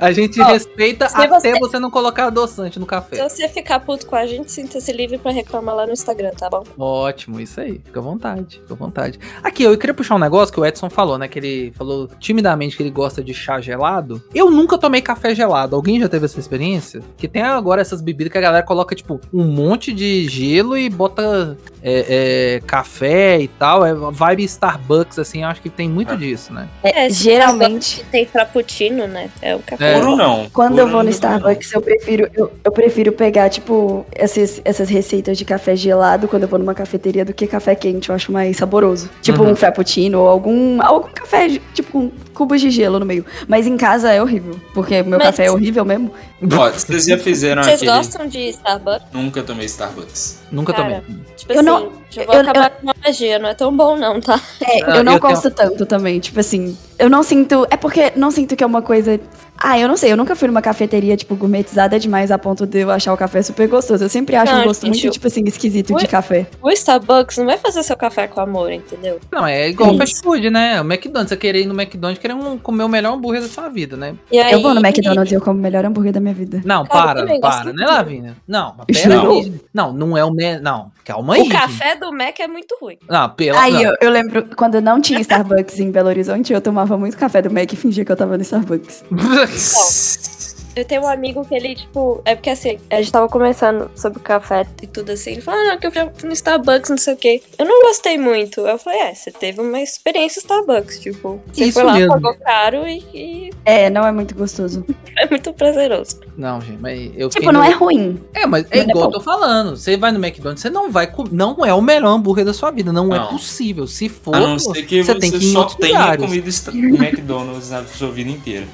A gente Ó, respeita se até você- você... não colocar adoçante no se café. você ficar puto com a gente, sinta-se livre pra reclamar lá no Instagram, tá bom? Ótimo, isso aí. Fica à vontade, fica à vontade. Aqui, eu queria puxar um negócio que o Edson falou, né? Que ele falou timidamente que ele gosta de chá gelado. Eu nunca tomei café gelado. Alguém já teve essa experiência? Que tem agora essas bebidas que a galera coloca, tipo, um monte de gelo e bota é, é, café e tal. É vibe Starbucks, assim. Eu acho que tem muito disso, né? É, esse geralmente, tem frappuccino, né? É o café. É. Puro não. quando Puro eu vou no. Starbucks, eu prefiro, eu, eu prefiro pegar, tipo, essas, essas receitas de café gelado quando eu vou numa cafeteria do que café quente. Eu acho mais saboroso. Tipo Uhum. um frappuccino ou algum, algum café, tipo, com cubos de gelo no meio. Mas em casa é horrível, porque meu Mas- café é horrível mesmo. Ó, vocês já fizeram Vocês aquele... gostam de Starbucks? Nunca tomei Starbucks. Nunca Cara, tomei. Tipo Eu assim, não- já vou eu- acabar com a magia, não é tão bom não, tá? É, Ah, eu não eu tenho- gosto tanto também. Tipo assim, eu não sinto. É porque não sinto que é uma coisa. Ah, eu não sei, eu nunca fui numa cafeteria, tipo, gourmetizada demais a ponto de eu achar o café super gostoso. Eu sempre acho Não, um gosto gente, muito, eu- tipo assim, esquisito Ui. de café. O Starbucks não vai fazer seu café com amor, entendeu? Não, é igual Isso. fast food, né? O McDonald's, você querer ir no McDonald's querer um- comer o melhor hambúrguer da sua vida, né? E aí, Eu vou no McDonald's e eu como o melhor hambúrguer da minha vida. Não, Cara, para, para, né, Lavínia? Não, mas pera aí. Não, não é o. Me... Não, calma aí. O gente. café do Mac é muito ruim. Não, pela. Aí não. eu, eu lembro, quando não tinha Starbucks em Belo Horizonte, eu tomava muito café do Mac e fingia que eu tava no Starbucks. Eu tenho um amigo que ele, tipo, é porque assim, a gente tava conversando sobre o café e tudo assim. Ele falou, ah, não, que eu já fui no Starbucks, não sei o quê. Eu não gostei muito. Eu falei, é, você teve uma experiência Starbucks, tipo. Você Isso foi lá, mesmo. pagou caro e, e É, não é muito gostoso. é muito prazeroso. Não, gente, mas eu Tipo, não no- é ruim. É, mas é Mas é igual eu bom. tô falando. Você vai no McDonald's, você não vai com... Não é o melhor hambúrguer da sua vida. Não, é Não. possível. Se for, A não ser que você você, tem que ir só tenha comido esta- McDonald's na sua vida inteira.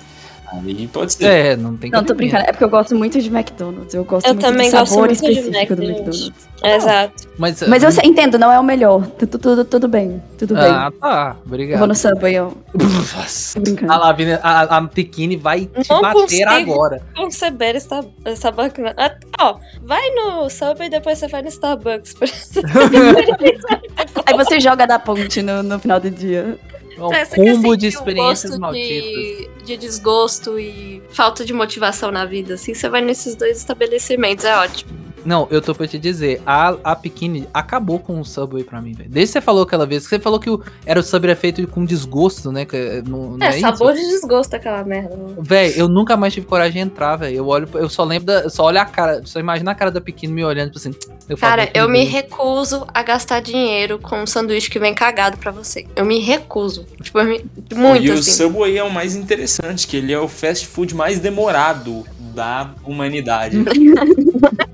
Aí pode ser. É, não tem Não, tô brincando. É porque eu gosto muito de McDonald's. Eu gosto Eu muito também do gosto sabor muito de específico do McDonald's. McDonald's. Exato. Mas, Mas eu sei- entendo, não é o melhor. Tudo, tudo, tudo bem. Tudo bem. Ah, tá. Eu Obrigado. vou no Subway, eu Nossa. tô brincando. A Lavina, a, a vai te Não bater agora. Conceber esta, Starbucks. não. Ah, ó, vai no Subway e depois você vai no Starbucks. Aí você joga da ponte no, no final do dia. É um quer combo de sentir o experiências gosto malditas. De, de desgosto e falta de motivação na vida, assim, você vai nesses dois estabelecimentos, é ótimo. Não, eu tô pra te dizer, a, a Pequine acabou com o Subway pra mim, velho. Desde que você falou aquela vez, que você falou que o, era o Subway feito com desgosto, né? Que, não, não É, é isso? sabor de desgosto aquela merda. Véi, eu nunca mais tive coragem de entrar, velho. Eu olho, eu só lembro da, eu só olho a cara, só imagina a cara da Pequine me olhando, tipo assim. Eu Cara, "Meu eu me Deus." recuso a gastar dinheiro com um sanduíche que vem cagado pra você. Eu me recuso. Tipo, eu me- muito e o assim. Subway é o mais interessante, que ele é o fast food mais demorado da humanidade.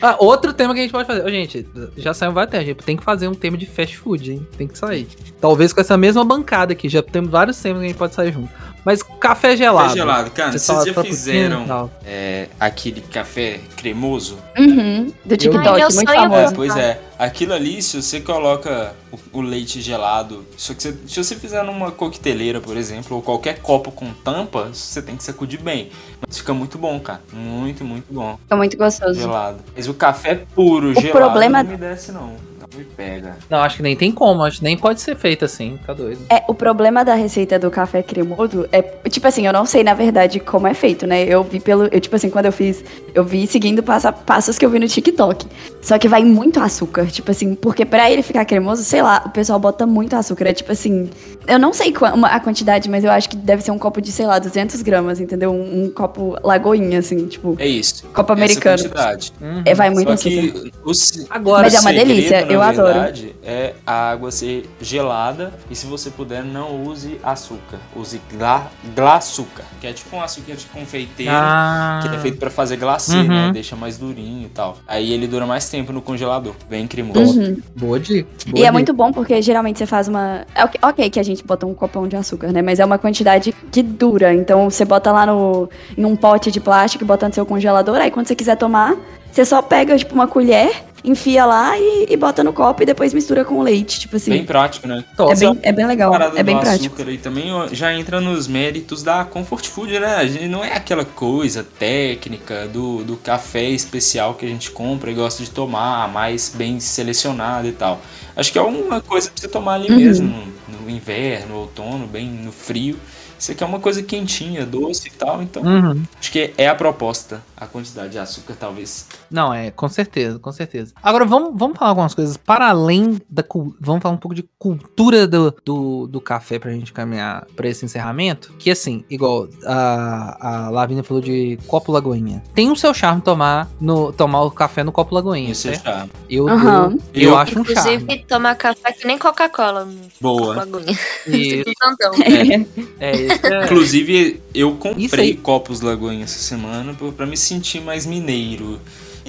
Ah, outro tema que a gente pode fazer. Gente, já saiu temas. A gente tem que fazer um tema de fast food, hein? Tem que sair. Talvez com essa mesma bancada aqui. Já temos vários temas que a gente pode sair junto. Mas café gelado. Café gelado, cara, Vocês vocês já fizeram é, aquele café cremoso? Uhum. Do TikTok, meu muito sonho é famoso. pois é. Aquilo ali, se você coloca o, o leite gelado, só que você- se você fizer numa coqueteleira, por exemplo, ou qualquer copo com tampa, você tem que sacudir bem. Mas fica muito bom, cara. Muito, muito bom. É muito gostoso. Gelado. Mas o café puro, gelado, problema- não me desce, não. Não me pega. Não, acho que nem tem como. Acho que nem pode ser feito assim. Tá doido. É, o problema da receita do café cremoso é, tipo assim, eu não sei na verdade como é feito, né? Eu vi pelo, eu tipo assim, quando eu fiz, eu vi seguindo passo a passos que eu vi no TikTok. Só que vai muito açúcar, tipo assim, porque pra ele ficar cremoso, sei lá, o pessoal bota muito açúcar, é tipo assim, eu não sei a quantidade, mas eu acho que deve ser um copo de, sei lá, 200 gramas, entendeu? Um, um copo lagoinha, assim, tipo, É isso. copo Essa americano. quantidade. Uhum. É, vai muito Só açúcar. que o, se- Agora, Mas é uma segredo, delícia, eu adoro. verdade, é a água ser gelada e se você puder, não use açúcar. Use gla, glaçúcar, que é tipo um açúcar de confeiteiro. Ah, Que é feito pra fazer glacê, Uhum. né? Deixa mais durinho e tal. Aí ele dura mais tempo no congelador. Bem cremoso. Uhum. boa dica. E boa é dica. muito bom porque geralmente você faz uma. é Ok, que a gente bota um copão de açúcar, né? Mas é uma quantidade que dura. Então você bota lá no, em um pote de plástico e bota no seu congelador. Aí quando você quiser tomar, você só pega, tipo, uma colher, enfia lá e, e bota no copo e depois mistura com o leite. Tipo assim. Bem prático, né? é, bem, é bem legal. É bem prático. açúcar aí também já entra nos méritos da comfort food, né? A gente não é aquela coisa técnica do, do café especial que a gente compra e gosta de tomar, mais bem selecionado e tal. Acho que é uma coisa pra você tomar ali Uhum. mesmo, no, no inverno, no outono, bem no frio. Isso aqui é uma coisa quentinha, doce e tal, então Uhum. acho que é a proposta, a quantidade de açúcar talvez. Não, é, com certeza, com certeza. Agora, vamos, vamos falar algumas coisas para além da. cul- Vamos falar um pouco de cultura do, do, do café pra gente caminhar pra esse encerramento. Que assim, igual a, a Lavínia falou de copo lagoinha. Tem o seu charme tomar, no, tomar o café no copo lagoinha, Isso é já. Eu, Aham. eu, eu Eu- acho um charme. Inclusive, tomar café que nem Coca-Cola. Boa. Lagoinha. Isso, é, isso é- Inclusive, eu comprei copos Lagoinha essa semana pra- pra me sentir mais mineiro.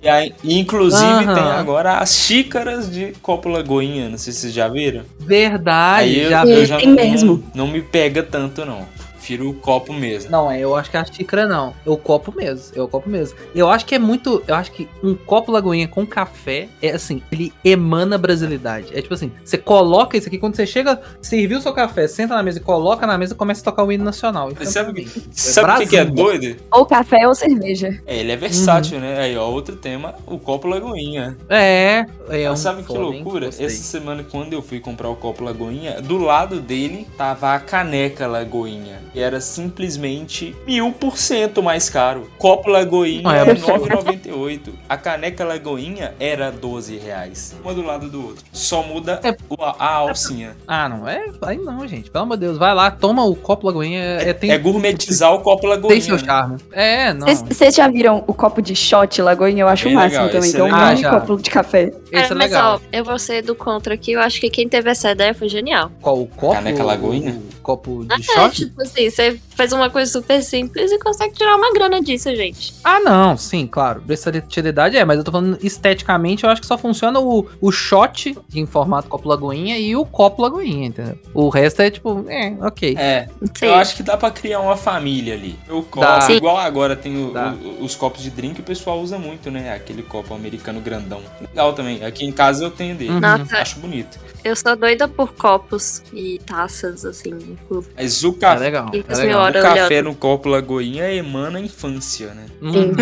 E aí, inclusive Aham. tem agora as xícaras de copo Lagoinha, não sei se vocês já viram. verdade. aí eu, já eu vi. já Tem não, mesmo. não me pega tanto não. Prefiro o copo mesmo. Não, é, eu acho que a xícara não. É o copo mesmo. É o copo mesmo. Eu acho que é muito. Eu acho que um copo lagoinha com café é assim, ele emana brasilidade. É tipo assim, você coloca isso aqui, quando você chega, serviu o seu café, senta na mesa e coloca na mesa, começa a tocar o hino nacional. Mas sabe instantaneamente. Sabe o que, que é doido? Ou café ou cerveja. É, ele é versátil, né? Aí, ó, outro tema, o copo Lagoinha. É, é um Mas sabe que loucura? Gostei. Essa semana, quando eu fui comprar o copo Lagoinha, do lado dele tava a caneca Lagoinha. E era simplesmente mil por cento mais caro. Copo Lagoinha Ah, é é absurdo. 9,98. 98, a caneca Lagoinha era 12 reais. Uma do lado do outro. Só muda É. o- a alcinha. Ah, não é? Aí não, gente. Pelo amor de Deus. Vai lá, toma o copo Lagoinha. É, tem, É gourmetizar o copo Lagoinha. tem seu né? charme. É, não. Vocês- já viram o copo de shot Lagoinha? Eu acho Bem o máximo legal, também, é é um mini Ah, copo de café. Esse é mas legal. ó, eu vou ser do contra aqui. Eu acho que quem teve essa ideia foi genial. Qual o copo? Caneca Lagoinha? O copo de É, shot? tipo assim, você faz uma coisa super simples e consegue tirar uma grana disso, gente. Ah, não, sim, claro. Versatilidade é, mas eu tô falando esteticamente, eu acho que só funciona o, o shot em formato copo lagoinha e o copo lagoinha, entendeu? O resto é tipo, é, ok. É, Sim. eu acho que dá pra criar uma família ali. O copo, Dá. Igual agora tem o- o- os copos de drink, o pessoal usa muito, né? Aquele copo americano grandão. Legal também. Aqui em casa eu tenho dele. Uhum. Nossa, Acho bonito. eu sou doida por copos e taças, assim. por- Mas o É café, legal. E É legal. o café no copo Lagoinha emana a infância, né? Uhum.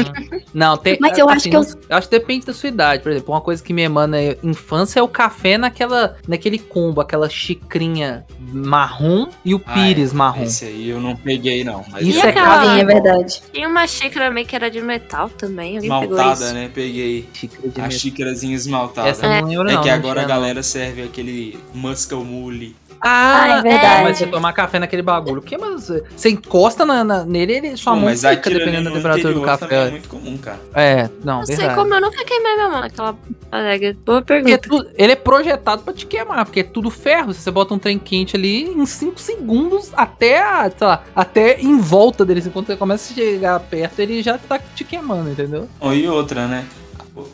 Não, tem. Mas eu acho que eu- eu acho que depende da sua idade. Por exemplo, uma coisa que me emana é infância é o café naquela, naquele combo, aquela xicrinha marrom e o Ah, pires é. marrom. Esse aí eu não peguei, não. Mas Isso é aquela- Sim, é verdade. Tinha uma xícara meio que era de metal também. Alguém Esmaltada, isso? né? Peguei Xícara de a metal. xícarazinha esmaltada. Essa eu não lembro, É não. que não agora a não. galera serve aquele Muscle Mule. Ah, Ah, é verdade. Mas você tomar café naquele bagulho. Que, mas você encosta na, na- nele ele sua mão mas fica dependendo da temperatura do também é café. muito comum, cara. É, não, Não sei como eu nunca queimei minha mão naquela adega. Boa pergunta. tu- ele é projetado pra te queimar, porque é tudo ferro. Se você bota um trem quente ali, em 5 segundos, até, a- sei lá, até em volta dele. assim, Quando você começa a chegar perto, ele já tá te queimando, entendeu? Ó, E outra, né?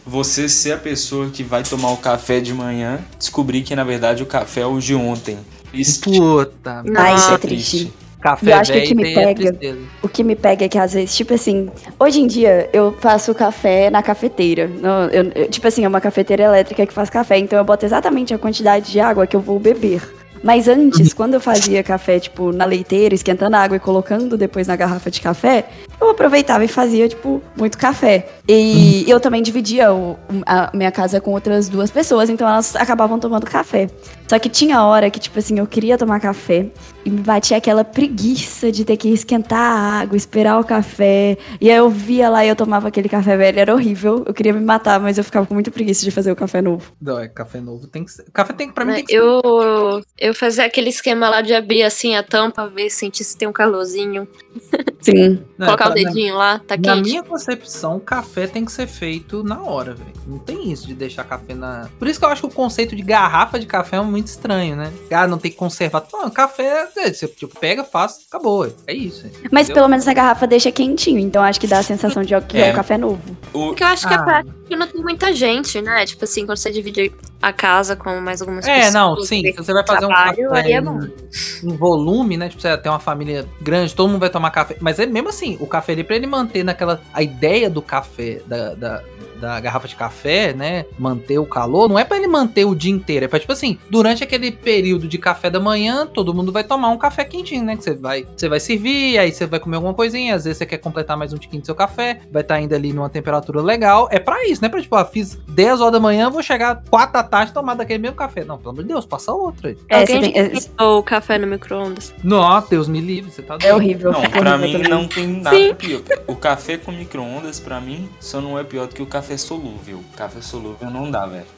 Você ser a pessoa que vai tomar o café de manhã, descobrir que na verdade o café é o de ontem. Isso Puta, Ah, isso é Nossa. triste. café Eu acho que o que me pega-. O que me pega é que às vezes, tipo assim, hoje em dia eu faço café na cafeteira. No- eu- eu- tipo assim, é uma cafeteira elétrica que faz café, então eu boto exatamente a quantidade de água que eu vou beber. Mas antes, quando eu fazia café, tipo, na leiteira, esquentando a água e colocando depois na garrafa de café, eu aproveitava e fazia, tipo, muito café. E eu também dividia o- a minha casa com outras duas pessoas, então elas acabavam tomando café. Só que tinha hora que, tipo assim, eu queria tomar café e me batia aquela preguiça de ter que esquentar a água, esperar o café. E aí eu via lá e eu tomava aquele café velho, era horrível. Eu queria me matar, mas eu ficava com muita preguiça de fazer o café novo. Não, é café novo tem que ser. Café tem pra mim tem que ser. Eu, eu fazia aquele esquema lá de abrir assim a tampa, ver, sentir se tem um calorzinho, Sim. Não, colocar o dedinho lá, tá Na quente. minha concepção, café tem que ser feito na hora, velho. Não tem isso de deixar café na. Por isso que eu acho que o conceito de garrafa de café é muito estranho, né? Ah, não tem que conservar. Não, café, é, você tipo, pega, faz, acabou. É isso. Mas entendeu? pelo menos a garrafa deixa quentinho, então acho que dá a sensação de que é, É. um café novo. O, Porque eu acho que Ah. é prático que não tem muita gente, né? Tipo assim, quando você divide a casa com mais algumas É, pessoas. não, sim. Se você vai fazer um trabalho, café aí é em volume, né? Tipo, você tem uma família grande, todo mundo vai tomar café. Mas é mesmo assim, o café ali, pra ele manter naquela. A ideia do café, da, da, da garrafa de café, né? Manter o calor, não é pra ele manter o dia inteiro. É pra, tipo assim, durante aquele período de café da manhã, todo mundo vai tomar um café quentinho, né? Que você vai, você vai servir, aí você vai comer alguma coisinha, às vezes você quer completar mais um tiquinho do seu café, vai estar ainda ali numa temperatura legal. É pra isso, né? Pra, tipo, ah, fiz 10 horas da manhã, vou chegar 4 da tarde tomar daquele mesmo café. Não, pelo amor de Deus, passa outro aí. É, Alguém tem- já esquentou o café no micro-ondas? Não, Deus me livre, você tá é horrível. Não, é pra mim não tem nada Sim. pior. O café com micro-ondas, pra mim, só não é pior do que o café solúvel. Café solúvel não dá, velho.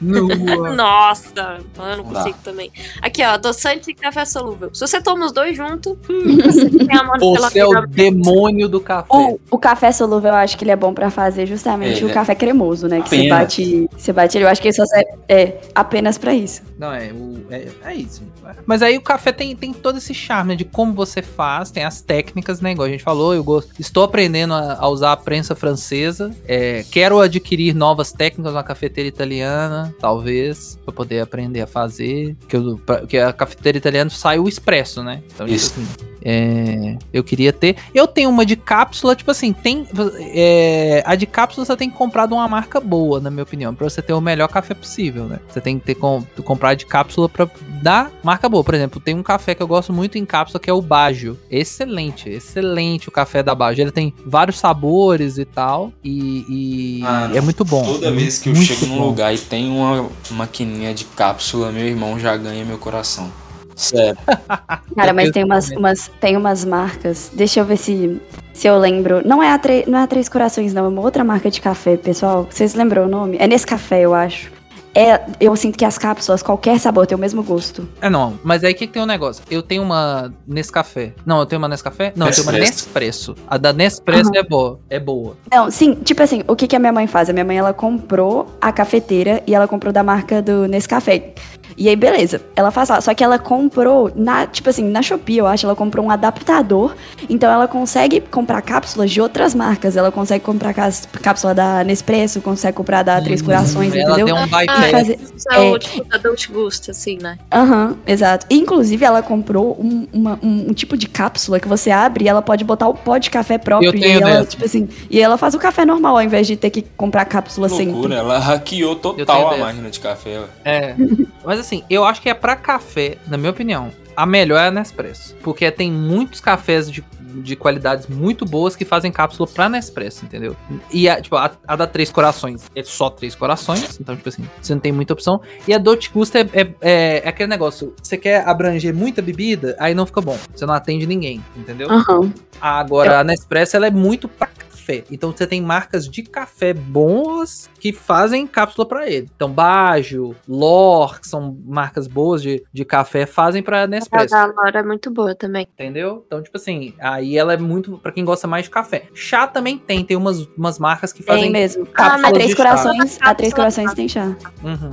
Nossa, eu não Não dá. consigo também. Aqui, ó, adoçante e café solúvel. Se você toma os dois juntos, você tem a mão pela Você é o demônio do café. O, o café solúvel, eu acho que ele é bom pra fazer justamente Ele o é- café cremoso, né? Que você bate, você bate ele. Eu acho que ele só serve é, apenas pra isso. Não, é, o, é, é isso. Mas aí o café tem, tem todo esse charme né, de como você faz, tem as técnicas, né? Igual a gente falou, eu gosto, estou aprendendo a, a usar a prensa francesa. é, quero adquirir novas técnicas na cafeteira italiana, talvez, pra poder aprender a fazer. Que, eu, pra- que a cafeteira italiana sai o expresso, né? Então, tipo Isso. assim, é, eu queria ter. Eu tenho uma de cápsula, tipo assim, tem. é, a de cápsula você tem que comprar de uma marca boa, na minha opinião, pra você ter o melhor café possível, né? Você tem que ter com, comprar de cápsula pra dar marca boa. Por exemplo, tem um café que eu gosto muito em cápsula que é o Baggio. Excelente, excelente o café da Baggio. Ele tem vários sabores e tal. E, e Ah, é muito bom. Toda é vez que eu chego num bom. lugar e tem uma maquininha de cápsula, meu irmão já ganha meu coração. Sério. Cara, mas tem umas, umas, tem umas marcas. Deixa eu ver se, se eu lembro. Não é, a tre- não é a Três Corações, não. É uma outra marca de café, pessoal. Vocês lembram o nome? É nesse café, eu acho. É, eu sinto que as cápsulas, qualquer sabor, tem o mesmo gosto. É, não. Mas aí o que, que tem um negócio? Eu tenho uma Nescafé. Não, eu tenho uma Nescafé? Não, eu tenho uma Nespresso. Nespresso. A da Nespresso é boa. É boa. Não, sim, tipo assim, o que, que a minha mãe faz? A minha mãe, ela comprou a cafeteira e ela comprou da marca do Nescafé. E aí, beleza, ela faz lá. Só que ela comprou, na, tipo assim, na Shopee, eu acho, ela comprou um adaptador. Então ela consegue comprar cápsulas de outras marcas. Ela consegue comprar cápsula da Nespresso, consegue comprar da Três Corações, Ela entendeu? deu um Ah, bypass. fazer- Isso é o É. tipo da Dolce Gusto, assim, né? Aham, exato. E, Inclusive, ela comprou um, uma- um- um tipo de cápsula que você abre e ela pode botar o pó de café próprio. Eu e tenho aí ela, dessa. tipo assim, e ela faz o café normal, ao invés de ter que comprar cápsula Loucura, sempre. ela hackeou total a máquina de café. ó. É. Mas assim, eu acho que é pra café, na minha opinião. A melhor é a Nespresso. Porque tem muitos cafés de, de qualidades muito boas que fazem cápsula pra Nespresso, entendeu? E a, tipo, a, a da Três Corações é só Três Corações. Então, tipo assim, você não tem muita opção. E a Dolce Gusto é, é, é- é aquele negócio. Você quer abranger muita bebida, aí não fica bom. Você não atende ninguém, entendeu? Aham. Agora, a Nespresso ela é muito pra café. Então você tem marcas de café boas que fazem cápsula pra ele. Então, Bajo, Lor, que são marcas boas de, de café, fazem pra A Nespresso. da Laura é muito boa também. Entendeu? Então, tipo assim, aí ela é muito pra quem gosta mais de café. Chá também tem, tem umas, umas marcas que fazem. Tem mesmo. cápsulas a Três de chá. Corações, a Três. Corações tem chá. Uhum.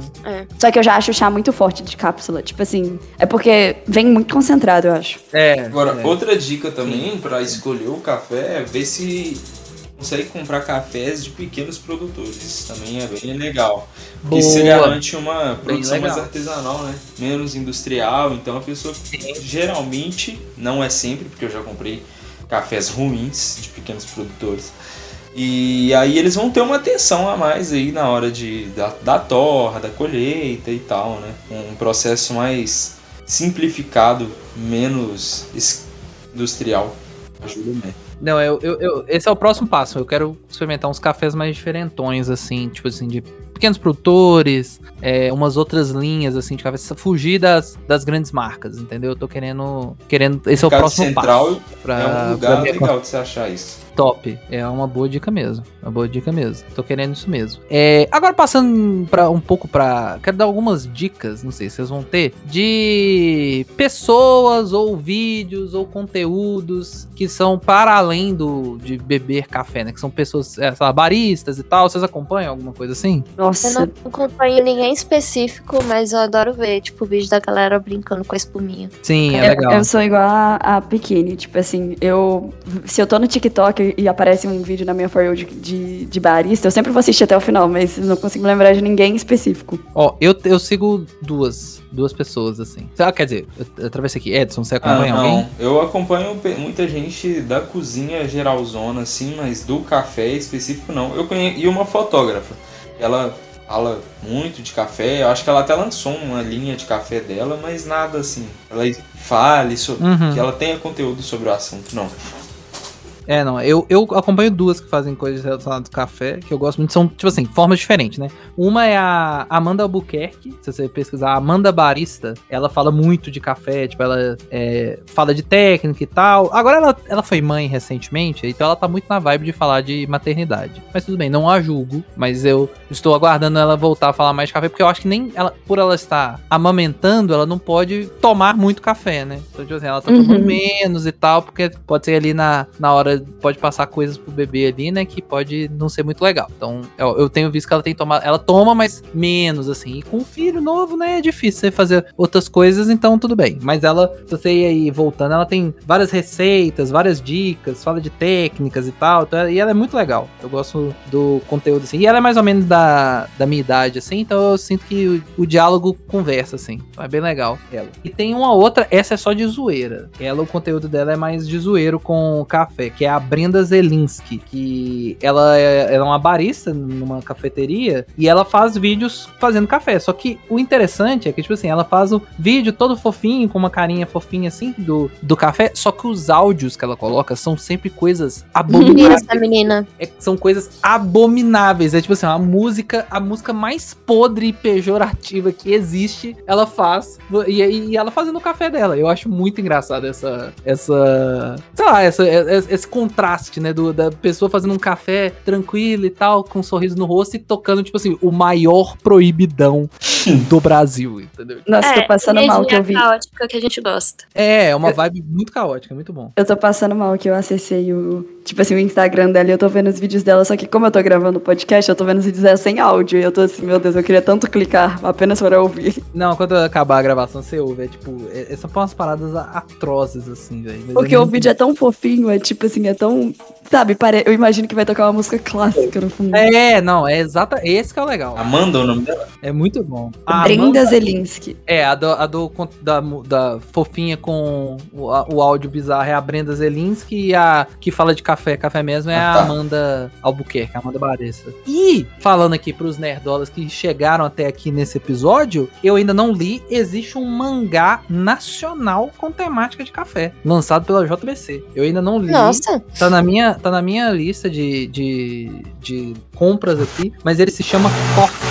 Só que eu já acho o chá muito forte de cápsula. Tipo assim, é porque vem muito concentrado, eu acho. É. Agora, é. outra dica também pra escolher o café é ver se consegue comprar cafés de pequenos produtores. Isso também é bem legal. Porque você Boa. garante uma produção mais artesanal, né? Menos industrial. Então a pessoa geralmente, não é sempre, porque eu já comprei cafés ruins de pequenos produtores. E aí eles vão ter uma atenção a mais aí na hora de, da, da torra, da colheita e tal, né? Um processo mais simplificado, menos industrial. Ajuda mesmo. Não, eu, eu, eu- esse é o próximo passo. Eu quero experimentar uns cafés mais diferentões, assim, tipo assim, de pequenos produtores, é, umas outras linhas, assim, de café. Fugir das, das grandes marcas, entendeu? Eu tô querendo. querendo esse é o próximo Central passo. Pra, é um lugar legal de você achar isso. Top. É uma boa dica mesmo. Uma boa dica mesmo. Tô querendo isso mesmo. É, agora passando para um pouco pra. Quero dar algumas dicas, não sei se vocês vão ter, de pessoas ou vídeos ou conteúdos que são para além do de beber café, né? Que são pessoas, é, sei lá, baristas e tal. Vocês acompanham alguma coisa assim? Eu Nossa. não acompanho ninguém específico, mas eu adoro ver, tipo, o vídeo da galera brincando com a espuminha. Sim, é Eu- legal. Eu, sou igual a, a Pequene, tipo assim, eu. Se eu tô no TikTok e aparece um vídeo na minha For You de, de, de barista, eu sempre vou assistir até o final, mas não consigo lembrar de ninguém específico. Ó, eu, eu sigo duas, duas pessoas, assim. Ah, quer dizer, eu, através aqui, Edson, você Ah, acompanha alguém? não. Eu acompanho muita gente da cozinha geralzona, assim, mas do café específico não. Eu conheço e uma fotógrafa. Ela fala muito de café. Eu acho que ela até lançou uma linha de café dela, mas nada assim. Ela fale sobre Uhum. que ela tenha conteúdo sobre o assunto, não. É, não, eu, eu acompanho duas que fazem coisas relacionadas ao café, que eu gosto muito, são, tipo assim, formas diferentes, né? Uma é a Amanda Albuquerque, se você pesquisar, a Amanda Barista, ela fala muito de café, tipo, ela é, fala de técnica e tal. Agora ela, ela foi mãe recentemente, então ela tá muito na vibe de falar de maternidade. Mas tudo bem, não a julgo, mas eu estou aguardando ela voltar a falar mais de café, porque eu acho que nem ela, por ela estar amamentando, ela não pode tomar muito café, né? Então, tipo assim, ela tá tomando Uhum. menos e tal, porque pode ser ali na, na hora, pode passar coisas pro bebê ali, né, que pode não ser muito legal. Então, eu, eu tenho visto que ela tem tomado, ela toma, mas menos, assim. E com um filho novo, né, é difícil você fazer outras coisas, então tudo bem. Mas ela, se você ir aí voltando, ela tem várias receitas, várias dicas, fala de técnicas e tal, então, e ela é muito legal. Eu gosto do conteúdo, assim. E ela é mais ou menos da, da minha idade, assim, então eu sinto que o, o diálogo conversa, assim. Então é bem legal ela. E tem uma outra, essa é só de zoeira. Ela, o conteúdo dela é mais de zoeiro com café, que é a Brenda Zelinski, que ela é, ela é uma barista numa cafeteria e ela faz vídeos fazendo café. Só que o interessante é que, tipo assim, ela faz o vídeo todo fofinho, com uma carinha fofinha assim do, do café, só que os áudios que ela coloca são sempre coisas abomináveis. Isso, menina. É- são coisas abomináveis. É tipo assim, a música, a música mais podre e pejorativa que existe, ela faz. E, e ela fazendo o café dela. Eu acho muito engraçado essa. essa sei lá, essa, esse esse contraste, né? Do, da pessoa fazendo um café tranquilo e tal, com um sorriso no rosto e tocando, tipo assim, o maior proibidão do Brasil, entendeu? Nossa, tô passando mal que eu vi. caótica que a gente gosta. É, é uma vibe muito caótica, muito bom. Eu tô passando mal que eu acessei o, tipo assim, o Instagram dela e eu tô vendo os vídeos dela, só que como eu tô gravando o podcast, eu tô vendo os vídeos dela sem áudio. E eu tô assim, meu Deus, eu queria tanto clicar apenas para ouvir. Não, quando acabar a gravação, você ouve. É tipo, é, são umas paradas atrozes, assim, velho. Porque é o vídeo é tão fofinho, é tipo assim, é tão. Sabe, pare... eu imagino que vai tocar uma música clássica no fundo. É, não, é exata. Esse que é o legal. Amanda é o nome dela? É muito bom. A Brenda Amanda- Zelinski. É, a, do, a do, da, da fofinha com o, a- o áudio bizarro é a Brenda Zelinski e a que fala de café, café mesmo, é Ah, a tá. Amanda Albuquerque, a Amanda Baressa. E, falando aqui pros nerdolas que chegaram até aqui nesse episódio, eu ainda não li, existe um mangá nacional com temática de café, lançado pela JBC. Eu ainda não li. Nossa. Tá na minha, tá na minha lista de, de, de compras aqui, mas ele se chama Coffee.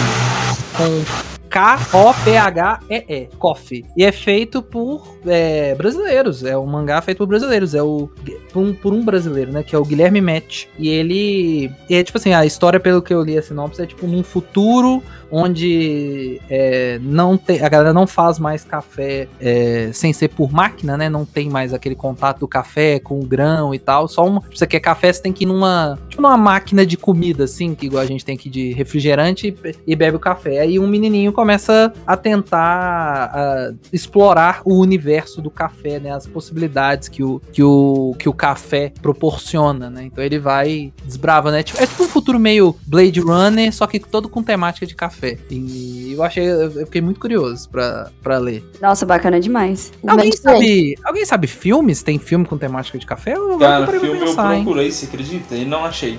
Com K-O-P-H-E-E. Coffee. E é feito por é, brasileiros. É um mangá feito por brasileiros. É o. Por um, por um brasileiro, né? Que é o Guilherme Match. E ele. e é tipo assim, a história, pelo que eu li a sinopse, é tipo num futuro onde é, não tem, a galera não faz mais café é, sem ser por máquina, né? Não tem mais aquele contato do café com o grão e tal. Só uma, se você quer café, você tem que ir numa, tipo numa máquina de comida, assim, que igual a gente tem aqui de refrigerante e, e bebe o café. Aí um menininho começa a tentar a, explorar o universo do café, né? As possibilidades que o, que o, que o café proporciona, né? Então ele vai desbrava, né? Tipo, é tipo um futuro meio Blade Runner, só que todo com temática de café. E eu achei, eu fiquei muito curioso pra, pra ler. Nossa, bacana demais. Alguém bem, sabe, alguém sabe filmes? Tem filme com temática de café? Eu Cara, filme eu pensar, hein? procurei, você acredita? E não achei.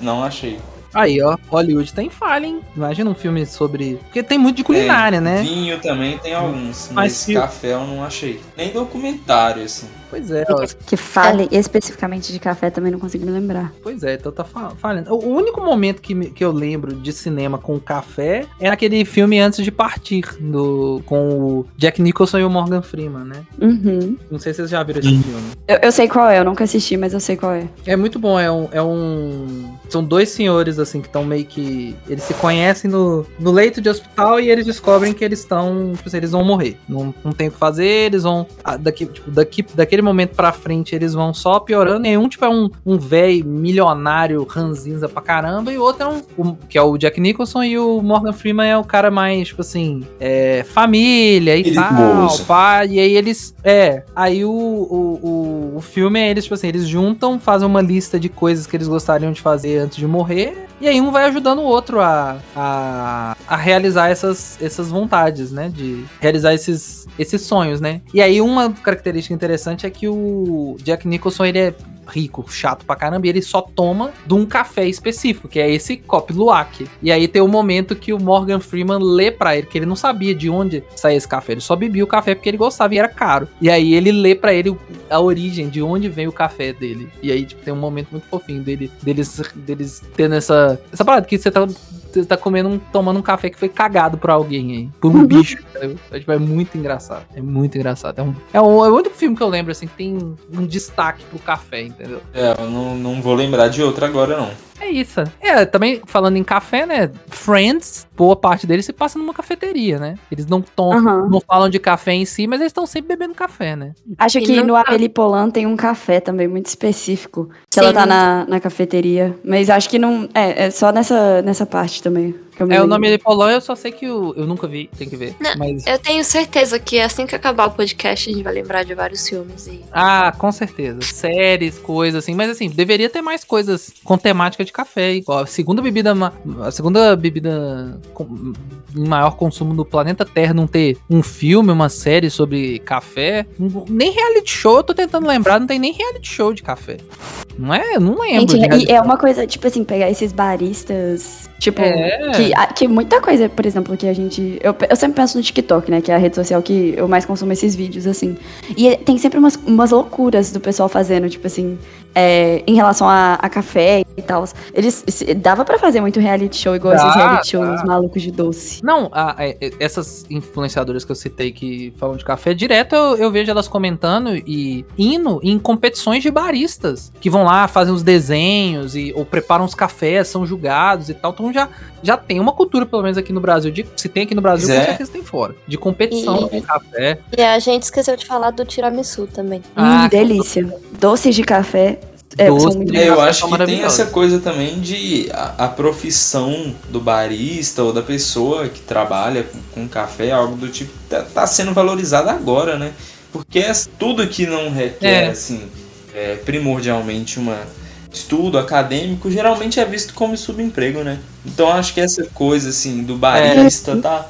Não achei. Aí, ó, Hollywood tá em falha, hein? Imagina um filme sobre. Porque tem muito de culinária, É, né? Vinho também tem alguns, Mas mas café eu não achei. Nem documentário, assim. Pois é, ó, Que fale especificamente de café também não consigo me lembrar. pois é, então tá fa- falhando. O único momento que, me- que eu lembro de cinema com café é aquele filme Antes de Partir, do, com o Jack Nicholson e o Morgan Freeman, né? Uhum. Não sei se vocês já viram esse Hum. filme. Eu, eu sei qual é, eu nunca assisti, mas eu sei qual é. É muito bom, é um. É um são dois senhores, assim, que estão meio que. Eles se conhecem no, no leito de hospital e eles descobrem que eles estão. Tipo assim, eles vão morrer. Não, não tem o que fazer, eles vão. ah, Daqui, tipo, daqui, daquele momento pra frente, eles vão só piorando. E um, tipo, é um, um velho milionário ranzinza pra caramba, e o outro é um. o- que é o Jack Nicholson, e o Morgan Freeman é o cara mais, tipo assim, é, família e tal, Perigoso. pá. E aí eles. É. Aí o, o, o, o filme é eles, tipo assim, eles juntam, fazem uma lista de coisas que eles gostariam de fazer antes de morrer. E aí um vai ajudando o outro a, a, a realizar essas, essas vontades, né? De realizar esses, esses sonhos, né? E aí uma característica interessante é que o Jack Nicholson, ele é rico, chato pra caramba, e ele só toma de um café específico, que é esse Cop Luwak. E aí tem o momento que o Morgan Freeman lê pra ele, que ele não sabia de onde saía esse café, ele só bebia o café porque ele gostava e era caro. E aí ele lê pra ele a origem, de onde vem o café dele. E aí, tipo, tem um momento muito fofinho dele, deles, deles tendo essa, essa parada que você tá, você tá comendo, um- tomando um café que foi cagado por alguém aí, por um bicho, entendeu? É, tipo, é muito engraçado, é muito engraçado. É, um, é, um, é o único filme que eu lembro, assim, que tem um destaque pro café, entendeu? É, eu não, não vou lembrar de outra agora, não. É isso. É, também falando em café, né? Friends, boa parte deles se passa numa cafeteria, né? Eles não tão, Aham. não falam de café em si, mas eles estão sempre bebendo café, né? Acho E que não no tá- Amélie Polan tem um café também muito específico. Que Sim. ela tá na, na cafeteria. Mas acho que não. É, é só nessa, nessa parte também. Eu É, o nome de Polão eu só sei que o, eu nunca vi, tem que ver. Não, Mas, Eu tenho certeza que assim que acabar o podcast, a gente vai lembrar de vários filmes e. ah, com certeza. Séries, coisas assim. Mas assim, deveria ter mais coisas com temática de café. Igual a segunda bebida, a segunda bebida com, em maior consumo do planeta Terra não ter um filme, uma série sobre café. Nem reality show, eu tô tentando lembrar, não tem nem reality show de café. Não é? Eu não lembro. Gente, e é uma coisa, tipo assim, pegar esses baristas, tipo, É. que, a- que muita coisa, por exemplo, que a gente. Eu, eu sempre penso no TikTok, né? Que é a rede social que eu mais consumo esses vídeos, assim. E tem sempre umas, umas loucuras do pessoal fazendo, tipo assim, é, em relação a, a café e tal. Eles. se- dava pra fazer muito reality show, igual Dá, esses reality shows dá. malucos de doce. Não, a- é, é, essas influenciadoras que eu citei que falam de café, direto eu, eu vejo elas comentando e indo em competições de baristas, que vão lá, fazem os desenhos e, ou preparam os cafés, são julgados e tal. Então já, já tem uma cultura, pelo menos aqui no Brasil, de, se tem aqui no Brasil, Pois com é. certeza tem fora, de competição E- de café. E a gente esqueceu de falar do tiramisu também. Ah, hum, delícia. Doces de café. É, Doce É, eu acho que tem essa coisa também de a, a profissão do barista ou da pessoa que trabalha com, com café, algo do tipo, tá, tá sendo valorizada agora, né? Porque é tudo que não requer, É. assim, é, primordialmente uma estudo acadêmico, geralmente é visto como subemprego, né? Então acho que essa coisa, assim, do barista tá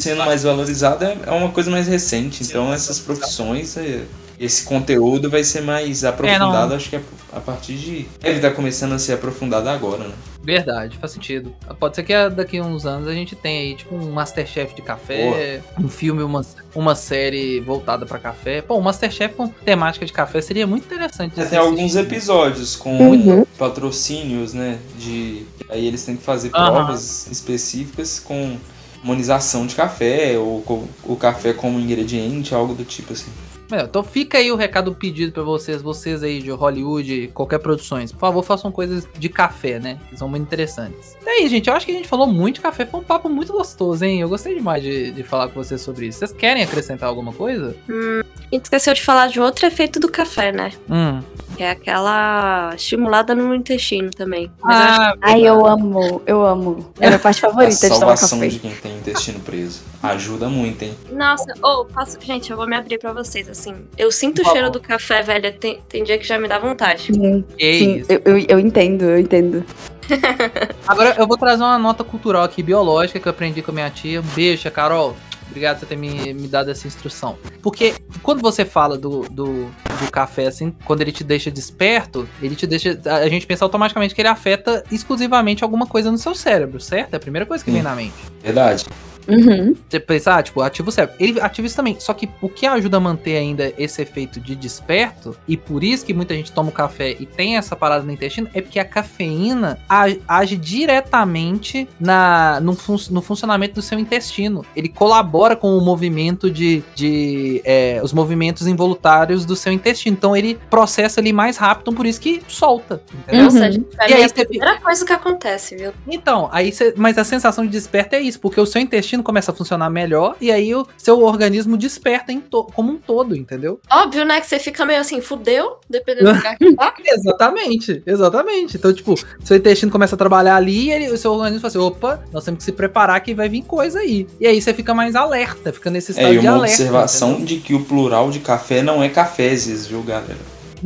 sendo mais valorizada é- é uma coisa mais recente. Então essas profissões... é, esse conteúdo vai ser mais aprofundado, acho que a, a partir de. Deve estar começando a ser aprofundado agora, né? Verdade, faz sentido. Pode ser que daqui a uns anos a gente tenha aí, tipo, um Masterchef de café, um filme, uma, uma série voltada pra café. Pô, um Masterchef com temática de café seria muito interessante. Tem assistir. alguns episódios com Uhum. patrocínios, né? De. Aí eles têm que fazer provas específicas com harmonização de café, ou com o café como ingrediente, algo do tipo assim. É, Então fica aí o recado pedido pra vocês, vocês aí de Hollywood, qualquer produções. Por favor, façam coisas de café, né? Que são muito interessantes. E aí, gente, eu acho que a gente falou muito de café, foi um papo muito gostoso, hein? Eu gostei demais de, de falar com vocês sobre isso. Vocês querem acrescentar alguma coisa? A gente esqueceu de falar de outro efeito do café, né? Hum. Que é aquela estimulada no intestino também. Mas eu acho Ah, Ai, eu amo, eu amo. É a minha parte A favorita de tomar salvação café. de quem tem intestino preso. Ajuda muito, hein? Nossa, ou posso. Gente, eu vou me abrir pra vocês, assim. Eu sinto Por o cheiro favor. do café, velho. Tem, tem dia que já me dá vontade. Sim, que sim, isso. eu, eu, eu entendo, eu entendo. Agora eu vou trazer uma nota cultural aqui, biológica, que eu aprendi com a minha tia. Um beijo, Carol. Obrigado por você ter me, me dado essa instrução. Porque quando você fala do, do, do café, assim, quando ele te deixa desperto, ele te deixa. A gente pensa automaticamente que ele afeta exclusivamente alguma coisa no seu cérebro, certo? É a primeira coisa que vem Sim. na mente. Verdade. Uhum. Você pensa, ah, tipo, ativa o cérebro. Ele ativa isso também. Só que o que ajuda a manter ainda esse efeito de desperto, e por isso que muita gente toma o café e tem essa parada no intestino, é porque a cafeína a- age diretamente na, no, fun- no funcionamento do seu intestino. Ele colabora com o movimento de. de é, os movimentos involuntários do seu intestino. Então ele processa ali mais rápido, então por isso que solta. Entendeu? Nossa, Uhum. gente, é E a aí minha você- primeira coisa que acontece, viu? Então, aí você. Mas a sensação de desperto é isso, porque o seu intestino começa a funcionar melhor e aí o seu organismo desperta em to- como um todo, entendeu? Óbvio, né? Que você fica meio assim, fudeu, dependendo do lugar que tá. Exatamente, exatamente. Então, tipo, seu intestino começa a trabalhar ali e ele- o seu organismo fala assim: opa, nós temos que se preparar que vai vir coisa aí. E aí você fica mais alerta, fica nesse estado É, e de uma alerta. observação entendeu? de que o plural de café não é caféses, viu, galera?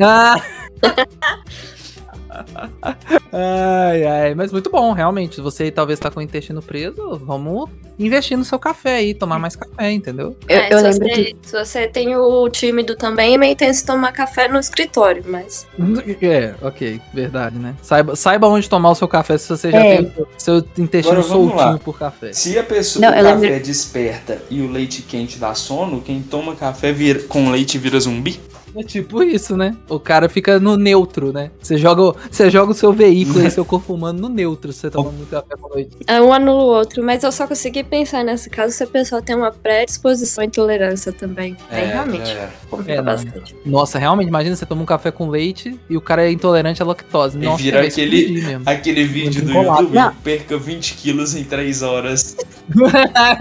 Ah. ai, ai, mas muito bom, realmente. Se você talvez tá com o intestino preso, vamos investir no seu café aí, tomar mais café, entendeu? Eu, É, eu se, lembro você, que. se você tem o tímido também, é meio tenso tomar café no escritório, mas. É, ok, verdade, né? Saiba, saiba onde tomar o seu café se você já É. tem o seu intestino Agora soltinho lá. por café. Se a pessoa, Não, o café lembro- desperta e o leite quente dá sono, quem toma café vira- com leite vira zumbi? É tipo isso, né? O cara fica no neutro, né? Você joga, o- você joga o seu veículo e seu corpo humano no neutro, você tomando muito café com noite. É, Um anula o outro, mas eu só consegui pensar nesse caso se a pessoa tem uma predisposição à intolerância também. Aí realmente complica É, não. bastante. Nossa, realmente, imagina você toma um café com leite e o cara é intolerante à lactose. E Nossa, vira aquele-. Aquele vídeo do. YouTube, Não. perca 20 quilos em 3 horas.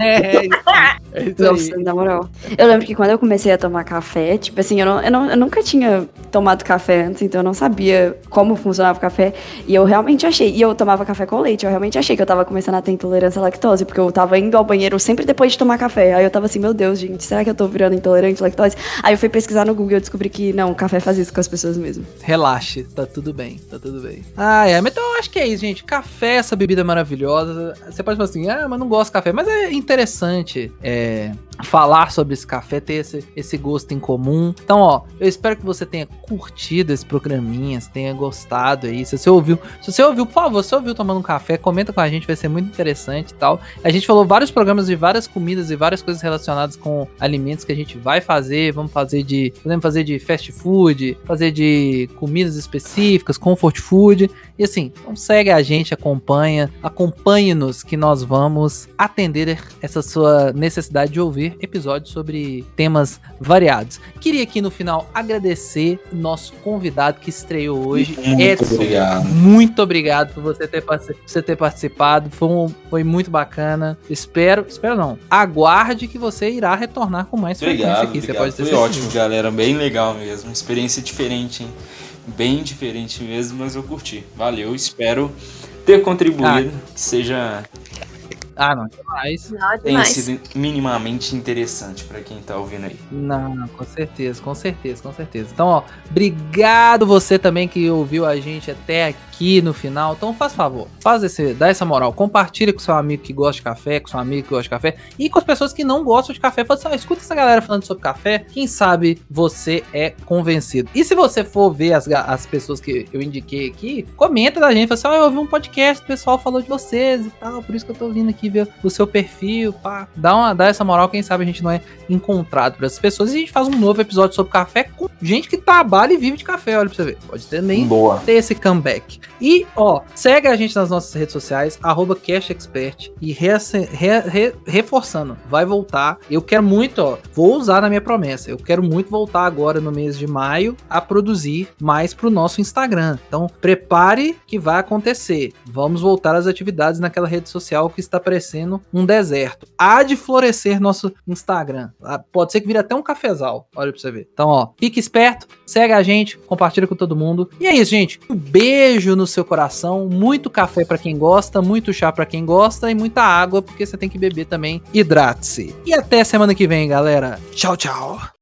é, é isso. É isso aí. Nossa, na moral. Eu lembro que quando eu comecei a tomar café, tipo assim, eu não, eu não não, eu nunca tinha tomado café antes, então eu não sabia como funcionava o café. E eu realmente achei. E eu tomava café com leite, eu realmente achei que eu tava começando a ter intolerância à lactose, porque eu tava indo ao banheiro sempre depois de tomar café. Aí eu tava assim, meu Deus, gente, será que eu tô virando intolerante à lactose? Aí eu fui pesquisar no Google e descobri que não, o café faz isso com as pessoas mesmo. Relaxe, tá tudo bem, tá tudo bem. Ah, é, mas então eu acho que é isso, gente. Café, essa bebida maravilhosa. Você pode falar assim, ah, mas não gosto de café. Mas é interessante é, falar sobre esse café, ter esse, esse gosto em comum. Então, ó, eu espero que você tenha curtido esse programinha, tenha gostado aí. Se você ouviu, se você ouviu, por favor, se você ouviu tomando um café, comenta com a gente, vai ser muito interessante e tal. A gente falou vários programas de várias comidas e várias coisas relacionadas com alimentos que a gente vai fazer. Vamos fazer de, podemos fazer de fast food, fazer de comidas específicas, comfort food. E assim, então segue a gente, acompanha, acompanhe-nos que nós vamos atender essa sua necessidade de ouvir episódios sobre temas variados. Queria aqui no final agradecer o nosso convidado que estreou hoje, Muito Edson. obrigado. Muito obrigado por você ter, você ter participado. Foi, um- foi muito bacana. Espero, espero não. Aguarde que você irá retornar com mais frequência Obrigado, aqui. Você obrigado. pode ter Foi ótimo, galera. Bem legal mesmo. Experiência diferente, hein? Bem diferente mesmo, mas eu curti. Valeu, espero ter contribuído, que seja Ah, não. Demais. Não, tenha demais. sido minimamente interessante pra quem tá ouvindo aí. Não, com certeza, com certeza, com certeza. Então, ó, obrigado você também que ouviu a gente até aqui no final. Então, faz favor, faz esse, dá essa moral, compartilha com seu amigo que gosta de café, com seu amigo que gosta de café e com as pessoas que não gostam de café. Fala assim, ó, escuta essa galera falando sobre café, quem sabe você é convencido. E se você for ver as, as pessoas que eu indiquei aqui, comenta da gente, fala assim, ó, eu ouvi um podcast, o pessoal falou de vocês e tal, por isso que eu tô vindo aqui o seu perfil, pá. Dá, uma, dá essa moral, quem sabe a gente não é encontrado por essas pessoas e a gente faz um novo episódio sobre café com gente que trabalha e vive de café, olha pra você ver. Pode ter nem Boa. ter esse comeback. E, ó, segue a gente nas nossas redes sociais, arroba CashExpert. E reace- re- re- reforçando, vai voltar. Eu quero muito, ó, vou usar na minha promessa. Eu quero muito voltar agora no mês de maio a produzir mais pro nosso Instagram. Então, prepare que vai acontecer. Vamos voltar às atividades naquela rede social que está parecendo um deserto. Há de florescer nosso Instagram. Ah, Pode ser que vire até um cafezal. Olha pra você ver. Então, ó, fique esperto, segue a gente, compartilha com todo mundo. E é isso, gente. Um beijo no seu coração, muito café pra quem gosta, muito chá pra quem gosta e muita água, porque você tem que beber também. Hidrate-se. E até semana que vem, galera. Tchau, tchau.